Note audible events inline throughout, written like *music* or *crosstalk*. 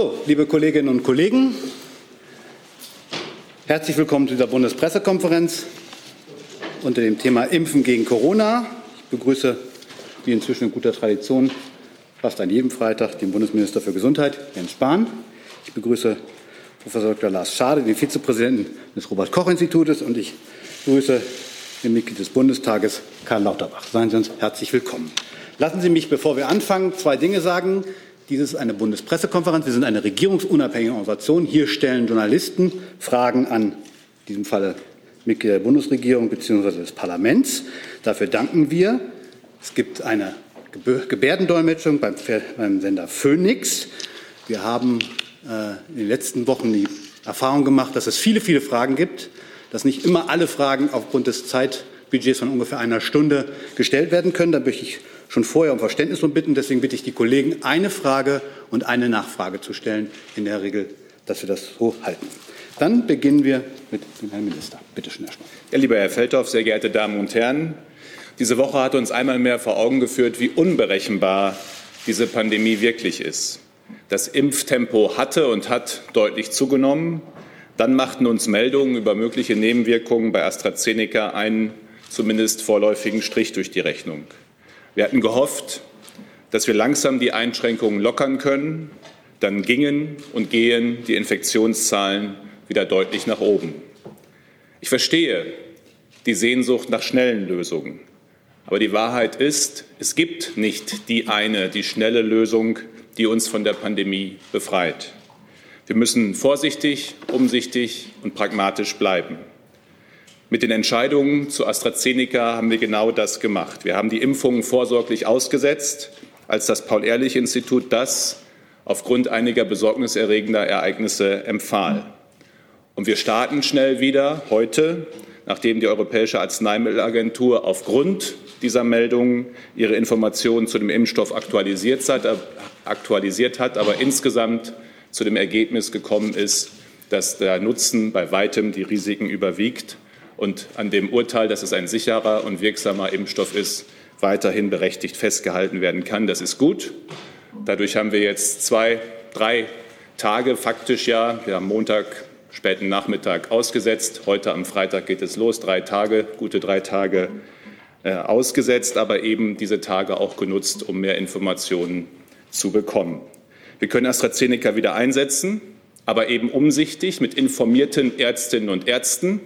So, liebe Kolleginnen und Kollegen, herzlich willkommen zu dieser Bundespressekonferenz unter dem Thema Impfen gegen Corona. Ich begrüße, wie inzwischen in guter Tradition, fast an jedem Freitag den Bundesminister für Gesundheit, Jens Spahn. Ich begrüße Professor Dr. Lars Schade, den Vizepräsidenten des Robert-Koch-Institutes, und ich begrüße den Mitglied des Bundestages, Karl Lauterbach. Seien Sie uns herzlich willkommen. Lassen Sie mich, bevor wir anfangen, zwei Dinge sagen. Dies ist eine Bundespressekonferenz. Wir sind eine regierungsunabhängige Organisation. Hier stellen Journalisten Fragen an, in diesem Falle Mitglieder der Bundesregierung bzw. des Parlaments. Dafür danken wir. Es gibt eine Gebärdendolmetschung beim, beim Sender Phoenix. Wir haben äh, in den letzten Wochen die Erfahrung gemacht, dass es viele, viele Fragen gibt, dass nicht immer alle Fragen aufgrund des Zeitbudgets von ungefähr einer Stunde gestellt werden können. Da möchte ich schon vorher um Verständnis und bitten. Deswegen bitte ich die Kollegen, eine Frage und eine Nachfrage zu stellen. In der Regel, dass wir das so halten. Dann beginnen wir mit dem Herrn Minister. Bitte schön, Herr Schmidt. Ja, lieber Herr Feldhoff, sehr geehrte Damen und Herren, diese Woche hat uns einmal mehr vor Augen geführt, wie unberechenbar diese Pandemie wirklich ist. Das Impftempo hatte und hat deutlich zugenommen. Dann machten uns Meldungen über mögliche Nebenwirkungen bei AstraZeneca einen zumindest vorläufigen Strich durch die Rechnung. Wir hatten gehofft, dass wir langsam die Einschränkungen lockern können. Dann gingen und gehen die Infektionszahlen wieder deutlich nach oben. Ich verstehe die Sehnsucht nach schnellen Lösungen. Aber die Wahrheit ist, es gibt nicht die eine, die schnelle Lösung, die uns von der Pandemie befreit. Wir müssen vorsichtig, umsichtig und pragmatisch bleiben. Mit den Entscheidungen zu AstraZeneca haben wir genau das gemacht. Wir haben die Impfungen vorsorglich ausgesetzt, als das Paul-Ehrlich-Institut das aufgrund einiger besorgniserregender Ereignisse empfahl. Und wir starten schnell wieder heute, nachdem die Europäische Arzneimittelagentur aufgrund dieser Meldungen ihre Informationen zu dem Impfstoff aktualisiert hat, aktualisiert hat aber insgesamt zu dem Ergebnis gekommen ist, dass der Nutzen bei weitem die Risiken überwiegt und an dem Urteil, dass es ein sicherer und wirksamer Impfstoff ist, weiterhin berechtigt festgehalten werden kann. Das ist gut. Dadurch haben wir jetzt zwei, drei Tage faktisch ja, wir haben Montag, späten Nachmittag ausgesetzt. Heute am Freitag geht es los. Drei Tage, gute drei Tage äh, ausgesetzt, aber eben diese Tage auch genutzt, um mehr Informationen zu bekommen. Wir können AstraZeneca wieder einsetzen, aber eben umsichtig mit informierten Ärztinnen und Ärzten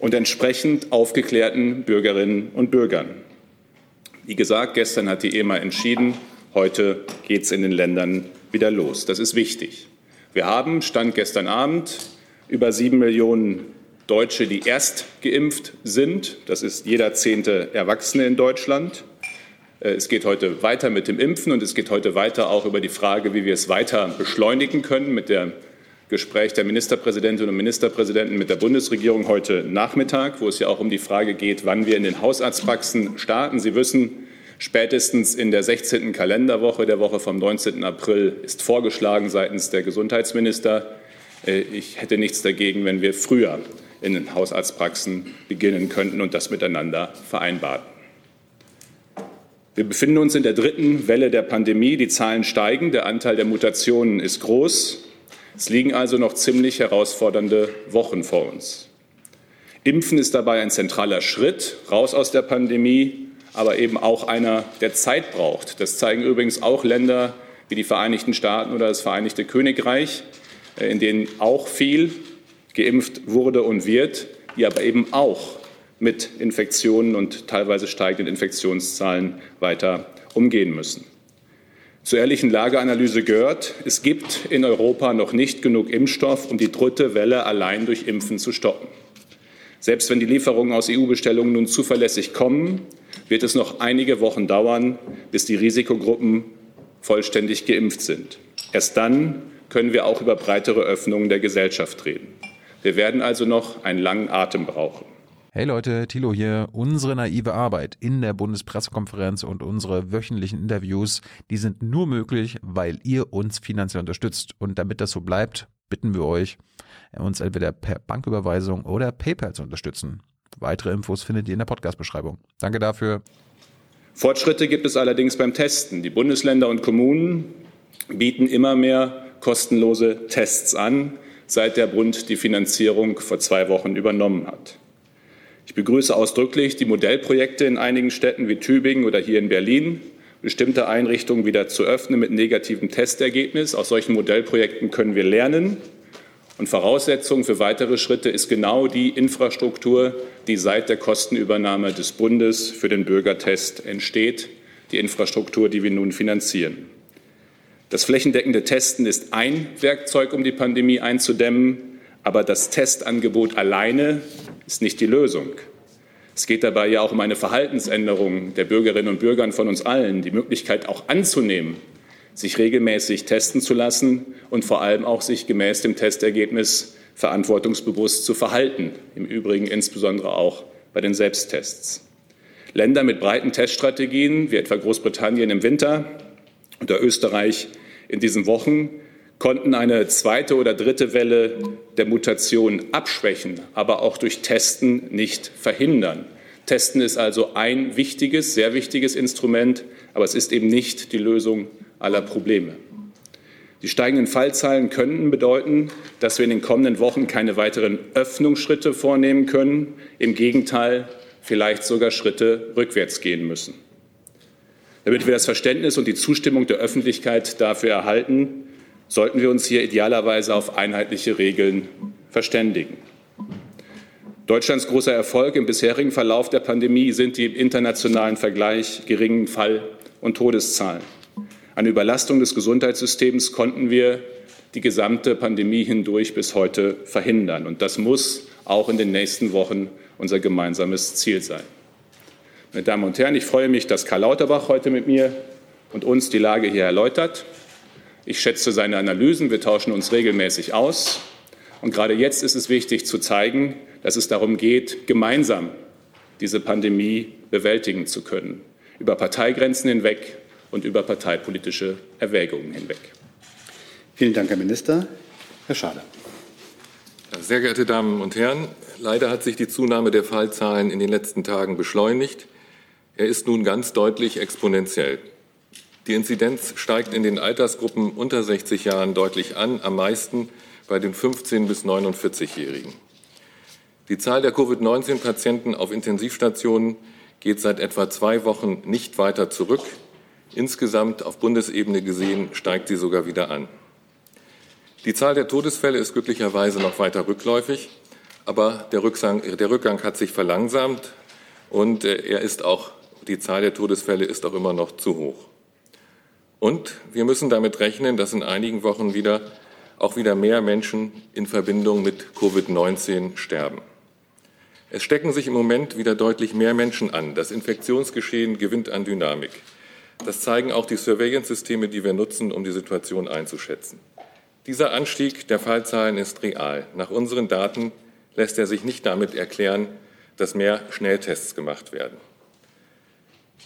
und entsprechend aufgeklärten Bürgerinnen und Bürgern. Wie gesagt, gestern hat die EMA entschieden, heute geht es in den Ländern wieder los. Das ist wichtig. Wir haben, Stand gestern Abend, über sieben Millionen Deutsche, die erst geimpft sind. Das ist jeder zehnte Erwachsene in Deutschland. Äh, es geht heute weiter mit dem Impfen und es geht heute weiter auch über die Frage, wie wir es weiter beschleunigen können mit der Gespräch der Ministerpräsidentinnen und Ministerpräsidenten mit der Bundesregierung heute Nachmittag, wo es ja auch um die Frage geht, wann wir in den Hausarztpraxen starten. Sie wissen, spätestens in der 16. Kalenderwoche, der Woche vom 19. April, ist vorgeschlagen seitens der Gesundheitsminister. Äh, ich hätte nichts dagegen, wenn wir früher in den Hausarztpraxen beginnen könnten und das miteinander vereinbaren. Wir befinden uns in der dritten Welle der Pandemie. Die Zahlen steigen, der Anteil der Mutationen ist groß. Es liegen also noch ziemlich herausfordernde Wochen vor uns. Impfen ist dabei ein zentraler Schritt raus aus der Pandemie, aber eben auch einer, der Zeit braucht. Das zeigen übrigens auch Länder wie die Vereinigten Staaten oder das Vereinigte Königreich, äh, in denen auch viel geimpft wurde und wird, die aber eben auch mit Infektionen und teilweise steigenden Infektionszahlen weiter umgehen müssen. Zur ehrlichen Lageanalyse gehört, es gibt in Europa noch nicht genug Impfstoff, um die dritte Welle allein durch Impfen zu stoppen. Selbst wenn die Lieferungen aus EU-Bestellungen nun zuverlässig kommen, wird es noch einige Wochen dauern, bis die Risikogruppen vollständig geimpft sind. Erst dann können wir auch über breitere Öffnungen der Gesellschaft reden. Wir werden also noch einen langen Atem brauchen. Hey Leute, Thilo hier. Unsere naive Arbeit in der Bundespressekonferenz und unsere wöchentlichen Interviews, die sind nur möglich, weil ihr uns finanziell unterstützt. Und damit das so bleibt, bitten wir euch, uns entweder per Banküberweisung oder PayPal zu unterstützen. Weitere Infos findet ihr in der Podcast-Beschreibung. Danke dafür. Fortschritte gibt es allerdings beim Testen. Die Bundesländer und Kommunen bieten immer mehr kostenlose Tests an, seit der Bund die Finanzierung vor zwei Wochen übernommen hat. Ich begrüße ausdrücklich die Modellprojekte in einigen Städten wie Tübingen oder hier in Berlin, bestimmte Einrichtungen wieder zu öffnen mit negativem Testergebnis. Aus solchen Modellprojekten können wir lernen. Und Voraussetzung für weitere Schritte ist genau die Infrastruktur, die seit der Kostenübernahme des Bundes für den Bürgertest entsteht, die Infrastruktur, die wir nun finanzieren. Das flächendeckende Testen ist ein Werkzeug, um die Pandemie einzudämmen, aber das Testangebot alleine ist nicht die Lösung. Es geht dabei ja auch um eine Verhaltensänderung der Bürgerinnen und Bürger von uns allen, die Möglichkeit auch anzunehmen, sich regelmäßig testen zu lassen und vor allem auch sich gemäß dem Testergebnis verantwortungsbewusst zu verhalten, im Übrigen insbesondere auch bei den Selbsttests. Länder mit breiten Teststrategien, wie etwa Großbritannien im Winter oder Österreich in diesen Wochen, konnten eine zweite oder dritte Welle der Mutation abschwächen, aber auch durch Testen nicht verhindern. Testen ist also ein wichtiges, sehr wichtiges Instrument, aber es ist eben nicht die Lösung aller Probleme. Die steigenden Fallzahlen könnten bedeuten, dass wir in den kommenden Wochen keine weiteren Öffnungsschritte vornehmen können. Im Gegenteil, vielleicht sogar Schritte rückwärts gehen müssen. Damit wir das Verständnis und die Zustimmung der Öffentlichkeit dafür erhalten, sollten wir uns hier idealerweise auf einheitliche Regeln verständigen. Deutschlands großer Erfolg im bisherigen Verlauf der Pandemie sind die im internationalen Vergleich geringen Fall- und Todeszahlen. Eine Überlastung des Gesundheitssystems konnten wir die gesamte Pandemie hindurch bis heute verhindern. Und das muss auch in den nächsten Wochen unser gemeinsames Ziel sein. Meine Damen und Herren, ich freue mich, dass Karl Lauterbach heute mit mir und uns die Lage hier erläutert. Ich schätze seine Analysen. Wir tauschen uns regelmäßig aus. Und gerade jetzt ist es wichtig zu zeigen, dass es darum geht, gemeinsam diese Pandemie bewältigen zu können, über Parteigrenzen hinweg und über parteipolitische Erwägungen hinweg. Vielen Dank, Herr Minister. Herr Schader. Sehr geehrte Damen und Herren, leider hat sich die Zunahme der Fallzahlen in den letzten Tagen beschleunigt. Er ist nun ganz deutlich exponentiell. Die Inzidenz steigt in den Altersgruppen unter 60 Jahren deutlich an, am meisten bei den 15- bis 49-Jährigen. Die Zahl der Covid-19-Patienten auf Intensivstationen geht seit etwa zwei Wochen nicht weiter zurück. Insgesamt auf Bundesebene gesehen steigt sie sogar wieder an. Die Zahl der Todesfälle ist glücklicherweise noch weiter rückläufig, aber der Rückgang, der Rückgang hat sich verlangsamt und äh, er ist auch, die Zahl der Todesfälle ist auch immer noch zu hoch. Und wir müssen damit rechnen, dass in einigen Wochen wieder auch wieder mehr Menschen in Verbindung mit Covid-19 sterben. Es stecken sich im Moment wieder deutlich mehr Menschen an. Das Infektionsgeschehen gewinnt an Dynamik. Das zeigen auch die Surveillance-Systeme, die wir nutzen, um die Situation einzuschätzen. Dieser Anstieg der Fallzahlen ist real. Nach unseren Daten lässt er sich nicht damit erklären, dass mehr Schnelltests gemacht werden.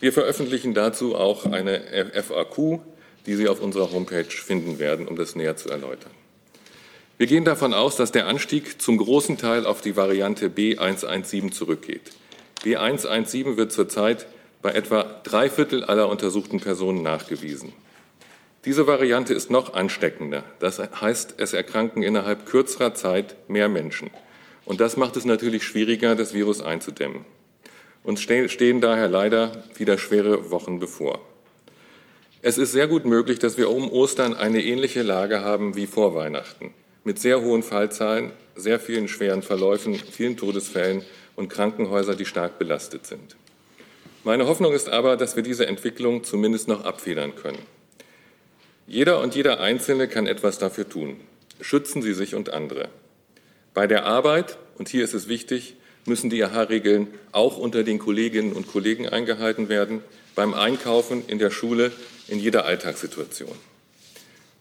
Wir veröffentlichen dazu auch eine FAQ, die Sie auf unserer Homepage finden werden, um das näher zu erläutern. Wir gehen davon aus, dass der Anstieg zum großen Teil auf die Variante B117 zurückgeht. B117 wird zurzeit bei etwa drei Viertel aller untersuchten Personen nachgewiesen. Diese Variante ist noch ansteckender. Das heißt, es erkranken innerhalb kürzerer Zeit mehr Menschen. Und das macht es natürlich schwieriger, das Virus einzudämmen. Uns stehen daher leider wieder schwere Wochen bevor. Es ist sehr gut möglich, dass wir um Ostern eine ähnliche Lage haben wie vor Weihnachten, mit sehr hohen Fallzahlen, sehr vielen schweren Verläufen, vielen Todesfällen und Krankenhäusern, die stark belastet sind. Meine Hoffnung ist aber, dass wir diese Entwicklung zumindest noch abfedern können. Jeder und jeder Einzelne kann etwas dafür tun. Schützen Sie sich und andere. Bei der Arbeit, und hier ist es wichtig, müssen die AHA-Regeln auch unter den Kolleginnen und Kollegen eingehalten werden, beim Einkaufen, in der Schule, in jeder Alltagssituation.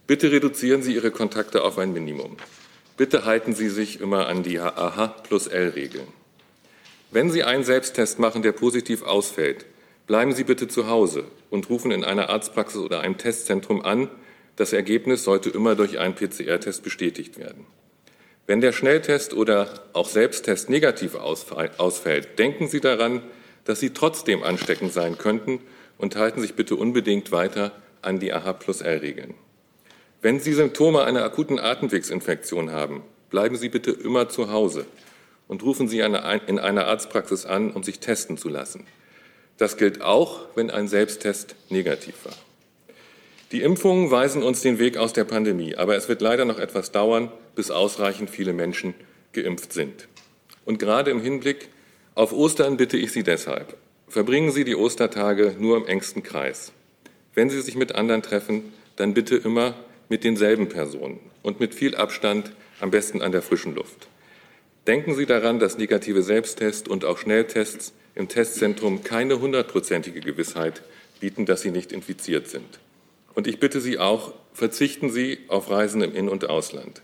Bitte reduzieren Sie Ihre Kontakte auf ein Minimum. Bitte halten Sie sich immer an die AHA plus L-Regeln. Wenn Sie einen Selbsttest machen, der positiv ausfällt, bleiben Sie bitte zu Hause und rufen in einer Arztpraxis oder einem Testzentrum an. Das Ergebnis sollte immer durch einen PCR-Test bestätigt werden. Wenn der Schnelltest oder auch Selbsttest negativ ausfällt, denken Sie daran, dass Sie trotzdem ansteckend sein könnten und halten sich bitte unbedingt weiter an die AHA plus L-Regeln. Wenn Sie Symptome einer akuten Atemwegsinfektion haben, bleiben Sie bitte immer zu Hause und rufen Sie in einer Arztpraxis an, um sich testen zu lassen. Das gilt auch, wenn ein Selbsttest negativ war. Die Impfungen weisen uns den Weg aus der Pandemie, aber es wird leider noch etwas dauern, bis ausreichend viele Menschen geimpft sind. Und gerade im Hinblick auf Ostern bitte ich Sie deshalb, verbringen Sie die Ostertage nur im engsten Kreis. Wenn Sie sich mit anderen treffen, dann bitte immer mit denselben Personen und mit viel Abstand, am besten an der frischen Luft. Denken Sie daran, dass negative Selbsttests und auch Schnelltests im Testzentrum keine hundertprozentige Gewissheit bieten, dass Sie nicht infiziert sind. Und ich bitte Sie auch, verzichten Sie auf Reisen im In- und Ausland.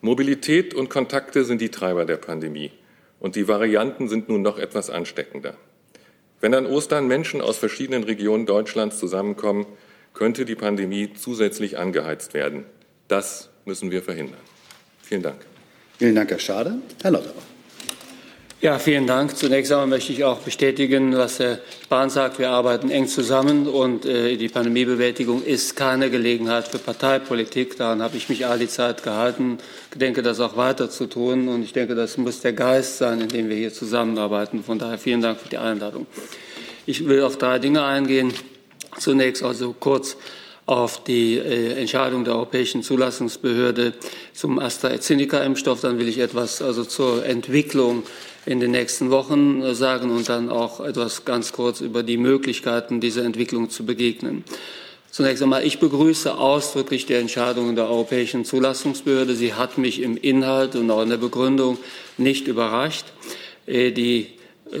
Mobilität und Kontakte sind die Treiber der Pandemie. Und die Varianten sind nun noch etwas ansteckender. Wenn an Ostern Menschen aus verschiedenen Regionen Deutschlands zusammenkommen, könnte die Pandemie zusätzlich angeheizt werden. Das müssen wir verhindern. Vielen Dank. Vielen Dank, Herr Schade. Herr Lauterbach. Ja, vielen Dank. Zunächst einmal möchte ich auch bestätigen, was Herr Spahn sagt. Wir arbeiten eng zusammen und äh, die Pandemiebewältigung ist keine Gelegenheit für Parteipolitik. Daran habe ich mich all die Zeit gehalten. Ich denke, das auch weiter zu tun. Und ich denke, das muss der Geist sein, in dem wir hier zusammenarbeiten. Von daher vielen Dank für die Einladung. Ich will auf drei Dinge eingehen. Zunächst also kurz auf die äh, Entscheidung der Europäischen Zulassungsbehörde zum AstraZeneca-Impfstoff. Dann will ich etwas also zur Entwicklung in den nächsten Wochen äh, sagen und dann auch etwas ganz kurz über die Möglichkeiten dieser Entwicklung zu begegnen. Zunächst einmal, ich begrüße ausdrücklich die Entscheidung der Europäischen Zulassungsbehörde. Sie hat mich im Inhalt und auch in der Begründung nicht überrascht. Äh, die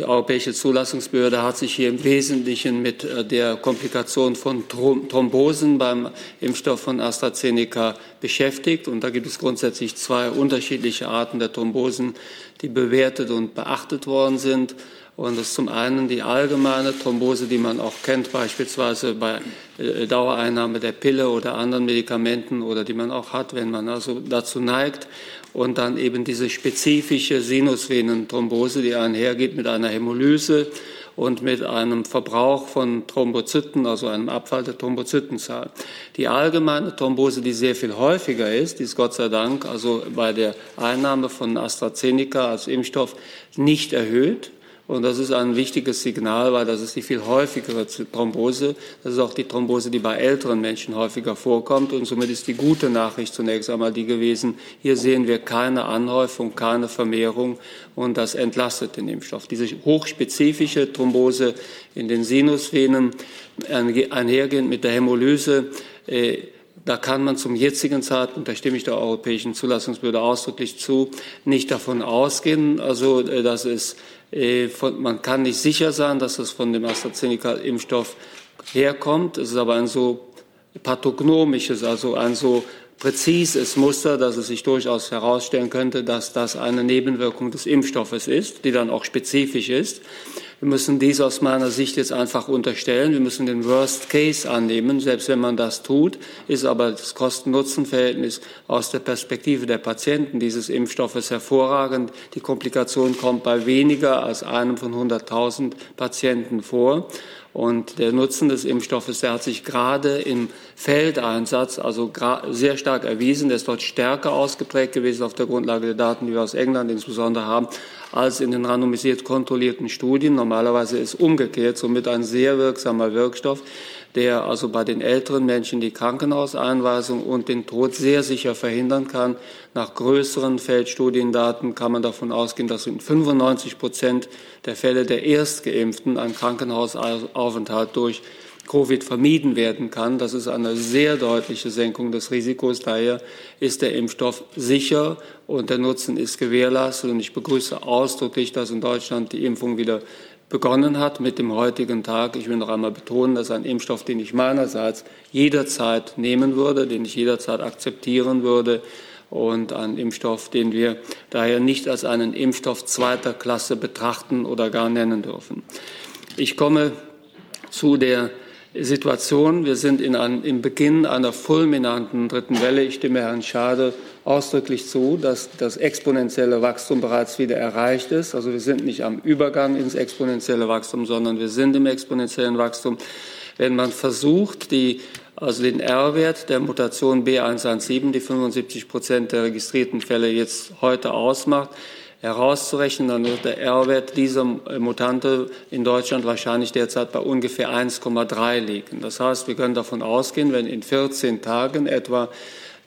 Europäische Zulassungsbehörde hat sich hier im Wesentlichen mit äh, der Komplikation von Thrombosen beim Impfstoff von AstraZeneca beschäftigt. Und da gibt es grundsätzlich zwei unterschiedliche Arten der Thrombosen, die bewertet und beachtet worden sind. Und das ist zum einen die allgemeine Thrombose, die man auch kennt, beispielsweise bei äh, Dauereinnahme der Pille oder anderen Medikamenten oder die man auch hat, wenn man also dazu neigt und dann eben diese spezifische Sinusvenenthrombose, die einhergeht mit einer Hämolyse und mit einem Verbrauch von Thrombozyten, also einem Abfall der Thrombozytenzahl. Die allgemeine Thrombose, die sehr viel häufiger ist, die ist Gott sei Dank also bei der Einnahme von AstraZeneca als Impfstoff nicht erhöht. Und das ist ein wichtiges Signal, weil das ist die viel häufigere Thrombose. Das ist auch die Thrombose, die bei älteren Menschen häufiger vorkommt. Und somit ist die gute Nachricht zunächst einmal die gewesen, hier sehen wir keine Anhäufung, keine Vermehrung und das entlastet den Impfstoff. Diese hochspezifische Thrombose in den Sinusvenen einhergehend mit der Hämolyse, äh, da kann man zum jetzigen Zeitpunkt, da stimme ich der Europäischen Zulassungsbehörde ausdrücklich zu, nicht davon ausgehen, also äh, dass es äh, man kann nicht sicher sein, dass es von dem AstraZeneca-Impfstoff herkommt. Es ist aber ein so pathognomisches, also ein so präzises Muster, dass es sich durchaus herausstellen könnte, dass das eine Nebenwirkung des Impfstoffes ist, die dann auch spezifisch ist. Wir müssen dies aus meiner Sicht jetzt einfach unterstellen. Wir müssen den Worst Case annehmen. Selbst wenn man das tut, ist aber das Kosten-Nutzen-Verhältnis aus der Perspektive der Patienten dieses Impfstoffes hervorragend. Die Komplikation kommt bei weniger als einem von 100.000 Patienten vor. Und der Nutzen des Impfstoffes, der hat sich gerade im Feldeinsatz also sehr stark erwiesen. Der ist dort stärker ausgeprägt gewesen auf der Grundlage der Daten, die wir aus England insbesondere haben, als in den randomisiert kontrollierten Studien. Normalerweise ist umgekehrt somit ein sehr wirksamer Wirkstoff, der also bei den älteren Menschen die Krankenhauseinweisung und den Tod sehr sicher verhindern kann. Nach größeren Feldstudiendaten kann man davon ausgehen, dass in 95 Prozent der Fälle der Erstgeimpften ein Krankenhausaufenthalt durch Covid vermieden werden kann. Das ist eine sehr deutliche Senkung des Risikos. Daher ist der Impfstoff sicher und der Nutzen ist gewährleistet. Und ich begrüße ausdrücklich, dass in Deutschland die Impfung wieder begonnen hat mit dem heutigen Tag. Ich will noch einmal betonen, dass ein Impfstoff, den ich meinerseits jederzeit nehmen würde, den ich jederzeit akzeptieren würde und ein Impfstoff, den wir daher nicht als einen Impfstoff zweiter Klasse betrachten oder gar nennen dürfen. Ich komme zu der Situation. Wir sind in einem, im Beginn einer fulminanten dritten Welle. Ich stimme Herrn Schade ausdrücklich zu, dass das exponentielle Wachstum bereits wieder erreicht ist. Also wir sind nicht am Übergang ins exponentielle Wachstum, sondern wir sind im exponentiellen Wachstum. Wenn man versucht, die also den R-Wert der Mutation B117, die 75 Prozent der registrierten Fälle jetzt heute ausmacht, herauszurechnen, dann wird der R-Wert dieser Mutante in Deutschland wahrscheinlich derzeit bei ungefähr 1,3 liegen. Das heißt, wir können davon ausgehen, wenn in 14 Tagen etwa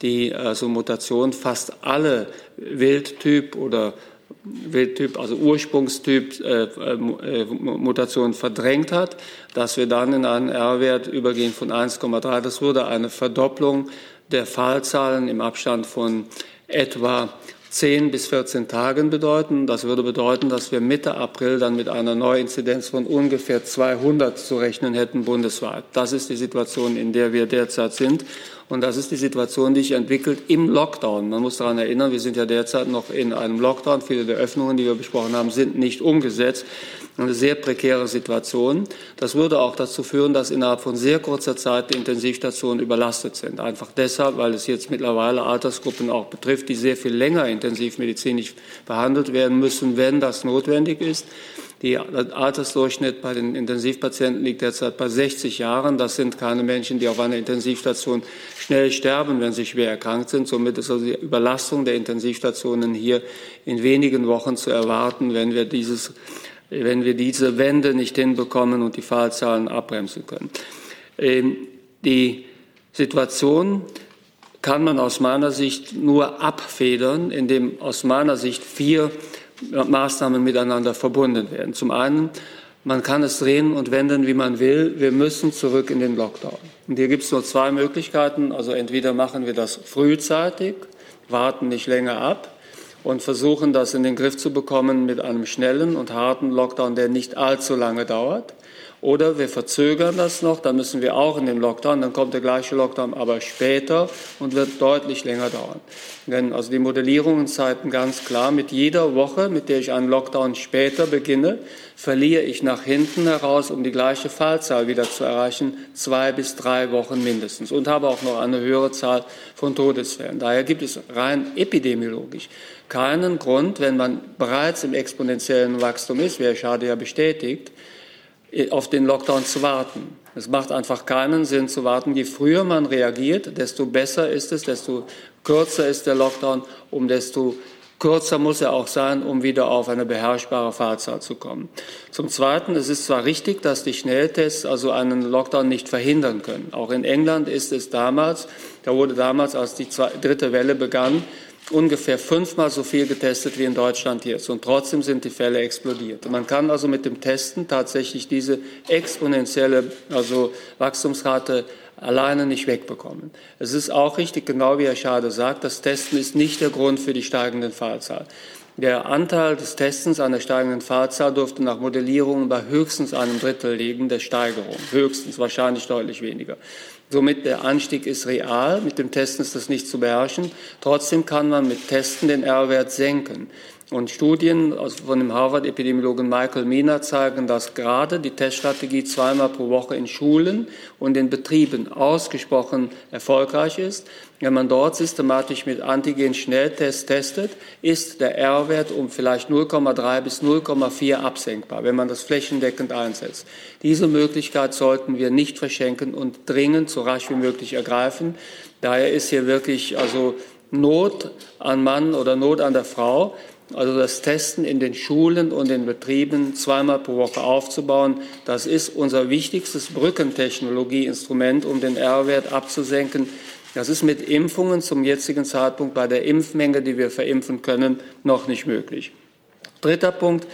die also Mutation fast alle Wildtyp oder Wildtyp, also Ursprungstyp äh, äh, Mutation verdrängt hat, dass wir dann in einen R-Wert übergehen von 1,3. Das würde eine Verdopplung der Fallzahlen im Abstand von etwa 10 bis 14 Tagen bedeuten. Das würde bedeuten, dass wir Mitte April dann mit einer Neuinzidenz von ungefähr 200 zu rechnen hätten bundesweit. Das ist die Situation, in der wir derzeit sind. Und das ist die Situation, die sich entwickelt im Lockdown. Man muss daran erinnern, wir sind ja derzeit noch in einem Lockdown. Viele der Öffnungen, die wir besprochen haben, sind nicht umgesetzt. Eine sehr prekäre Situation. Das würde auch dazu führen, dass innerhalb von sehr kurzer Zeit die Intensivstationen überlastet sind. Einfach deshalb, weil es jetzt mittlerweile Altersgruppen auch betrifft, die sehr viel länger intensivmedizinisch behandelt werden müssen, wenn das notwendig ist. Der Altersdurchschnitt bei den Intensivpatienten liegt derzeit bei 60 Jahren. Das sind keine Menschen, die auf einer Intensivstation schnell sterben, wenn sie schwer erkrankt sind. Somit ist also die Überlastung der Intensivstationen hier in wenigen Wochen zu erwarten, wenn wir dieses wenn wir diese Wende nicht hinbekommen und die Fallzahlen abbremsen können. Ähm, die Situation kann man aus meiner Sicht nur abfedern, indem aus meiner Sicht vier Maßnahmen miteinander verbunden werden. Zum einen, man kann es drehen und wenden, wie man will. Wir müssen zurück in den Lockdown. Und hier gibt es nur zwei Möglichkeiten. Also entweder machen wir das frühzeitig, warten nicht länger ab und versuchen, das in den Griff zu bekommen mit einem schnellen und harten Lockdown, der nicht allzu lange dauert. Oder wir verzögern das noch, dann müssen wir auch in den Lockdown, dann kommt der gleiche Lockdown, aber später und wird deutlich länger dauern. Denn also die Modellierungen zeigten ganz klar, mit jeder Woche, mit der ich einen Lockdown später beginne, verliere ich nach hinten heraus, um die gleiche Fallzahl wieder zu erreichen, zwei bis drei Wochen mindestens und habe auch noch eine höhere Zahl von Todesfällen. Daher gibt es rein epidemiologisch keinen Grund, wenn man bereits im exponentiellen Wachstum ist, wie Herr Schade ja bestätigt, auf den Lockdown zu warten. Es macht einfach keinen Sinn zu warten. Je früher man reagiert, desto besser ist es, desto kürzer ist der Lockdown, um desto kürzer muss er auch sein, um wieder auf eine beherrschbare Fahrzahl zu kommen. Zum Zweiten, es ist zwar richtig, dass die Schnelltests also einen Lockdown nicht verhindern können. Auch in England ist es damals, da wurde damals, als die dritte Welle begann, ungefähr fünfmal so viel getestet wie in Deutschland jetzt. Und trotzdem sind die Fälle explodiert. Man kann also mit dem Testen tatsächlich diese exponentielle also Wachstumsrate alleine nicht wegbekommen. Es ist auch richtig, genau wie Herr Schade sagt, das Testen ist nicht der Grund für die steigende Fallzahl. Der Anteil des Testens an der steigenden Fallzahl dürfte nach Modellierungen bei höchstens einem Drittel liegen der Steigerung. Höchstens, wahrscheinlich deutlich weniger. Somit der Anstieg ist real. Mit dem Testen ist das nicht zu beherrschen. Trotzdem kann man mit Testen den R-Wert senken. Und Studien von dem Harvard-Epidemiologen Michael Mina zeigen, dass gerade die Teststrategie zweimal pro Woche in Schulen und in Betrieben ausgesprochen erfolgreich ist. Wenn man dort systematisch mit Antigen-Schnelltests testet, ist der R-Wert um vielleicht 0,3 bis 0,4 absenkbar, wenn man das flächendeckend einsetzt. Diese Möglichkeit sollten wir nicht verschenken und dringend so rasch wie möglich ergreifen. Daher ist hier wirklich also Not an Mann oder Not an der Frau also das Testen in den Schulen und den Betrieben zweimal pro Woche aufzubauen. Das ist unser wichtigstes Brückentechnologieinstrument, um den R-Wert abzusenken. Das ist mit Impfungen zum jetzigen Zeitpunkt bei der Impfmenge, die wir verimpfen können, noch nicht möglich. Dritter Punkt.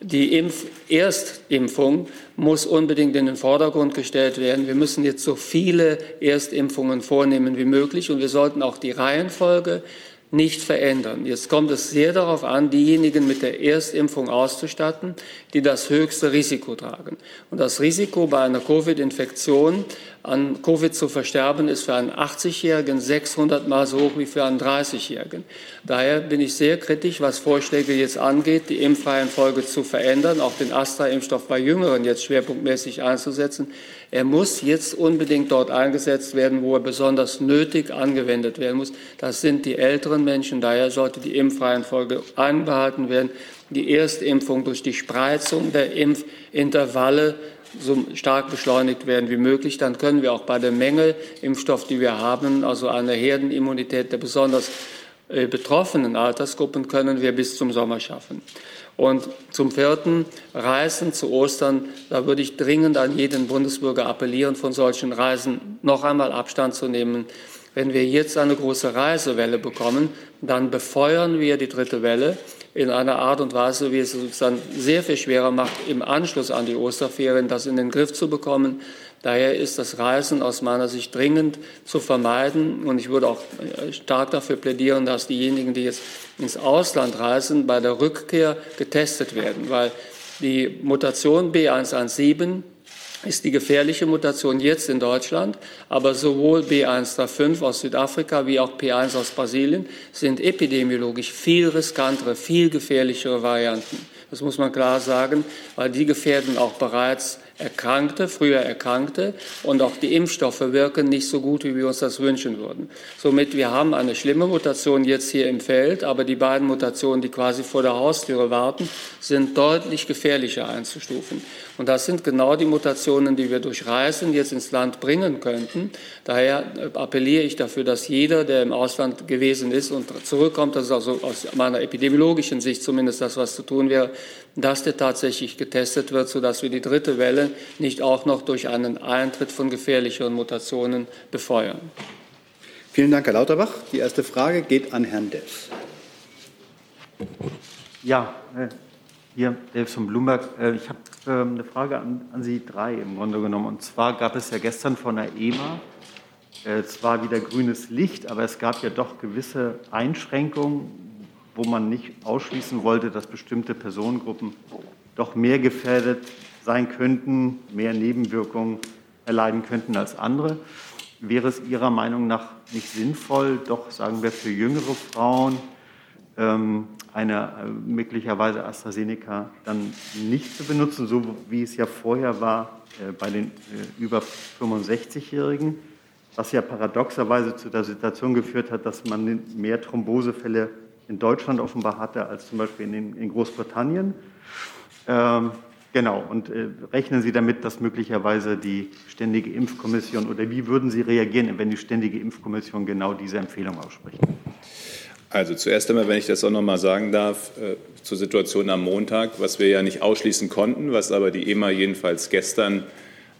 Die Impf Erstimpfung muss unbedingt in den Vordergrund gestellt werden. Wir müssen jetzt so viele Erstimpfungen vornehmen wie möglich und wir sollten auch die Reihenfolge nicht verändern. Jetzt kommt es sehr darauf an, diejenigen mit der Erstimpfung auszustatten, die das höchste Risiko tragen. Und das Risiko bei einer Covid-Infektion an Covid zu versterben ist für einen 80-Jährigen 600 Mal so hoch wie für einen 30-Jährigen. Daher bin ich sehr kritisch, was Vorschläge jetzt angeht, die Impfreihenfolge zu verändern, auch den Astra-Impfstoff bei Jüngeren jetzt schwerpunktmäßig einzusetzen. Er muss jetzt unbedingt dort eingesetzt werden, wo er besonders nötig angewendet werden muss. Das sind die älteren Menschen. Daher sollte die Impfreihenfolge einbehalten werden. Die Erstimpfung durch die Spreizung der Impfintervalle so stark beschleunigt werden wie möglich. Dann können wir auch bei der Menge Impfstoff, die wir haben, also eine Herdenimmunität der besonders äh, betroffenen Altersgruppen, können wir bis zum Sommer schaffen. Und zum Vierten, Reisen zu Ostern, da würde ich dringend an jeden Bundesbürger appellieren, von solchen Reisen noch einmal Abstand zu nehmen. Wenn wir jetzt eine große Reisewelle bekommen, dann befeuern wir die dritte Welle in einer Art und Weise, wie es uns dann sehr viel schwerer macht, im Anschluss an die Osterferien das in den Griff zu bekommen. Daher ist das Reisen aus meiner Sicht dringend zu vermeiden. Und ich würde auch äh, stark dafür plädieren, dass diejenigen, die jetzt ins Ausland reisen, bei der Rückkehr getestet werden, weil die Mutation B117 ist die gefährliche Mutation jetzt in Deutschland, aber sowohl B135 aus Südafrika wie auch P1 aus Brasilien sind epidemiologisch viel riskantere, viel gefährlichere Varianten. Das muss man klar sagen, weil die gefährden auch bereits Erkrankte, früher Erkrankte und auch die Impfstoffe wirken nicht so gut, wie wir uns das wünschen würden. Somit, wir haben eine schlimme Mutation jetzt hier im Feld, aber die beiden Mutationen, die quasi vor der Haustüre warten, sind deutlich gefährlicher einzustufen. Und das sind genau die Mutationen, die wir durch Reisen jetzt ins Land bringen könnten. Daher äh, appelliere ich dafür, dass jeder, der im Ausland gewesen ist und zurückkommt, das ist also aus meiner epidemiologischen Sicht zumindest das, was zu tun wäre, dass der tatsächlich getestet wird, sodass wir die dritte Welle nicht auch noch durch einen Eintritt von gefährlicheren Mutationen befeuern. Vielen Dank, Herr Lauterbach. Die erste Frage geht an Herrn Delfs. Ja, äh, hier, Delfs von Bloomberg. Äh, ich habe ähm, eine Frage an, an Sie drei im Grunde genommen. Und zwar gab es ja gestern von der EMA äh, zwar wieder grünes Licht, aber es gab ja doch gewisse Einschränkungen, wo man nicht ausschließen wollte, dass bestimmte Personengruppen doch mehr gefährdet sein könnten, mehr Nebenwirkungen erleiden könnten als andere. Wäre es Ihrer Meinung nach nicht sinnvoll, doch sagen wir für jüngere Frauen ähm, eine äh, möglicherweise AstraZeneca dann nicht zu benutzen, so wie es ja vorher war äh, bei den äh, über 65-Jährigen, was ja paradoxerweise zu der Situation geführt hat, dass man mehr Thrombosefälle in Deutschland offenbar hatte als zum Beispiel in, in Großbritannien. Ähm, genau, und äh, rechnen Sie damit, dass möglicherweise die Ständige Impfkommission oder wie würden Sie reagieren, wenn die Ständige Impfkommission genau diese Empfehlung ausspricht? Also zuerst einmal, wenn ich das auch noch mal sagen darf, äh, zur Situation am Montag, was wir ja nicht ausschließen konnten, was aber die EMA jedenfalls gestern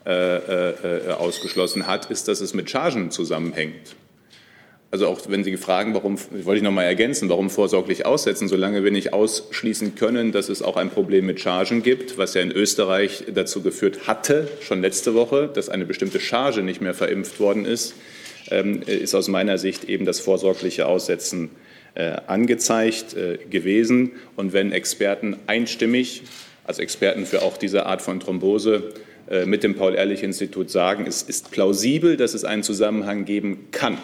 äh, äh, ausgeschlossen hat, ist, dass es mit Chargen zusammenhängt. Also auch wenn Sie fragen, warum, wollte ich noch mal ergänzen, warum vorsorglich aussetzen, solange wir nicht ausschließen können, dass es auch ein Problem mit Chargen gibt, was ja in Österreich dazu geführt hatte, schon letzte Woche, dass eine bestimmte Charge nicht mehr verimpft worden ist, ähm, ist aus meiner Sicht eben das vorsorgliche Aussetzen äh, angezeigt äh, gewesen. Und wenn Experten einstimmig, also Experten für auch diese Art von Thrombose, äh, mit dem Paul-Ehrlich-Institut sagen, es ist plausibel, dass es einen Zusammenhang geben kann.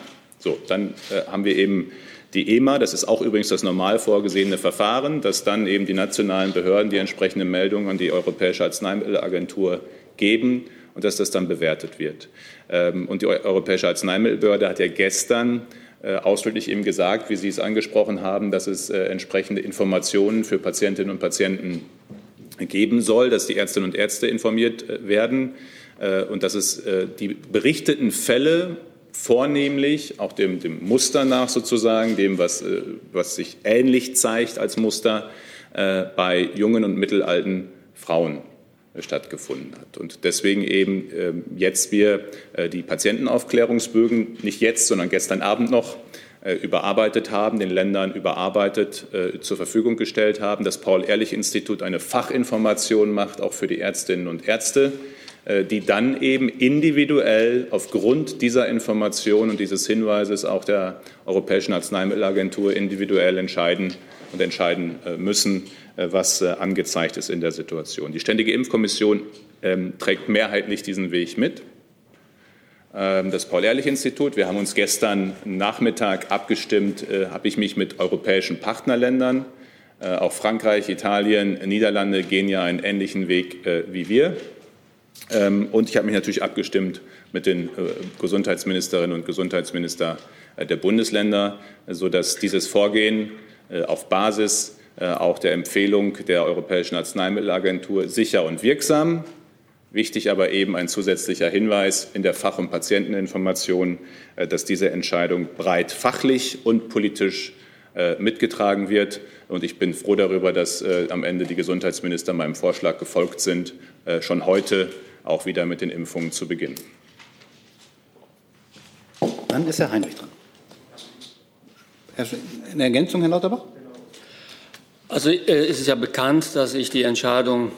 So, dann haben wir eben die EMA, das ist auch übrigens das normal vorgesehene Verfahren, dass dann eben die nationalen Behörden die entsprechende Meldung an die Europäische Arzneimittelagentur geben und dass das dann bewertet wird. Ähm, und die Europäische Arzneimittelbehörde hat ja gestern äh, ausdrücklich eben gesagt, wie Sie es angesprochen haben, dass es äh, entsprechende Informationen für Patientinnen und Patienten geben soll, dass die Ärztinnen und Ärzte informiert äh, werden und dass es die berichteten Fälle vornehmlich auch dem, dem Muster nach sozusagen, dem, was, was sich ähnlich zeigt als Muster bei jungen und mittelalten Frauen stattgefunden hat. Und deswegen eben äh, jetzt wir äh, die Patientenaufklärungsbögen nicht jetzt, sondern gestern Abend noch äh, überarbeitet haben, den Ländern überarbeitet zur Verfügung gestellt haben, das Paul-Ehrlich-Institut eine Fachinformation macht, auch für die Ärztinnen und Ärzte, die dann eben individuell aufgrund dieser Information und dieses Hinweises auch der Europäischen Arzneimittelagentur individuell entscheiden und entscheiden müssen, äh, was äh, angezeigt ist in der Situation. Die Ständige Impfkommission ähm, trägt mehrheitlich diesen Weg mit. Ähm, das Paul-Ehrlich-Institut, wir haben uns gestern Nachmittag abgestimmt, äh, habe ich mich mit europäischen Partnerländern, auch Frankreich, Italien, Niederlande gehen ja einen ähnlichen Weg wie wir. Ähm, und ich habe mich natürlich abgestimmt mit den Gesundheitsministerinnen und Gesundheitsministern der Bundesländer, sodass dieses Vorgehen auf Basis äh, auch der Empfehlung der Europäischen Arzneimittelagentur sicher und wirksam Wichtig aber eben ein zusätzlicher Hinweis in der Fach- und Patienteninformation, äh, dass diese Entscheidung breit fachlich und politisch äh, mitgetragen wird. Und ich bin froh darüber, dass äh, am Ende die Gesundheitsminister meinem Vorschlag gefolgt sind, schon heute auch wieder mit den Impfungen zu beginnen. Dann ist Herr Heinrich dran. Eine Ergänzung, Herr Lauterbach? Also es ist ja bekannt, dass ich die Entscheidung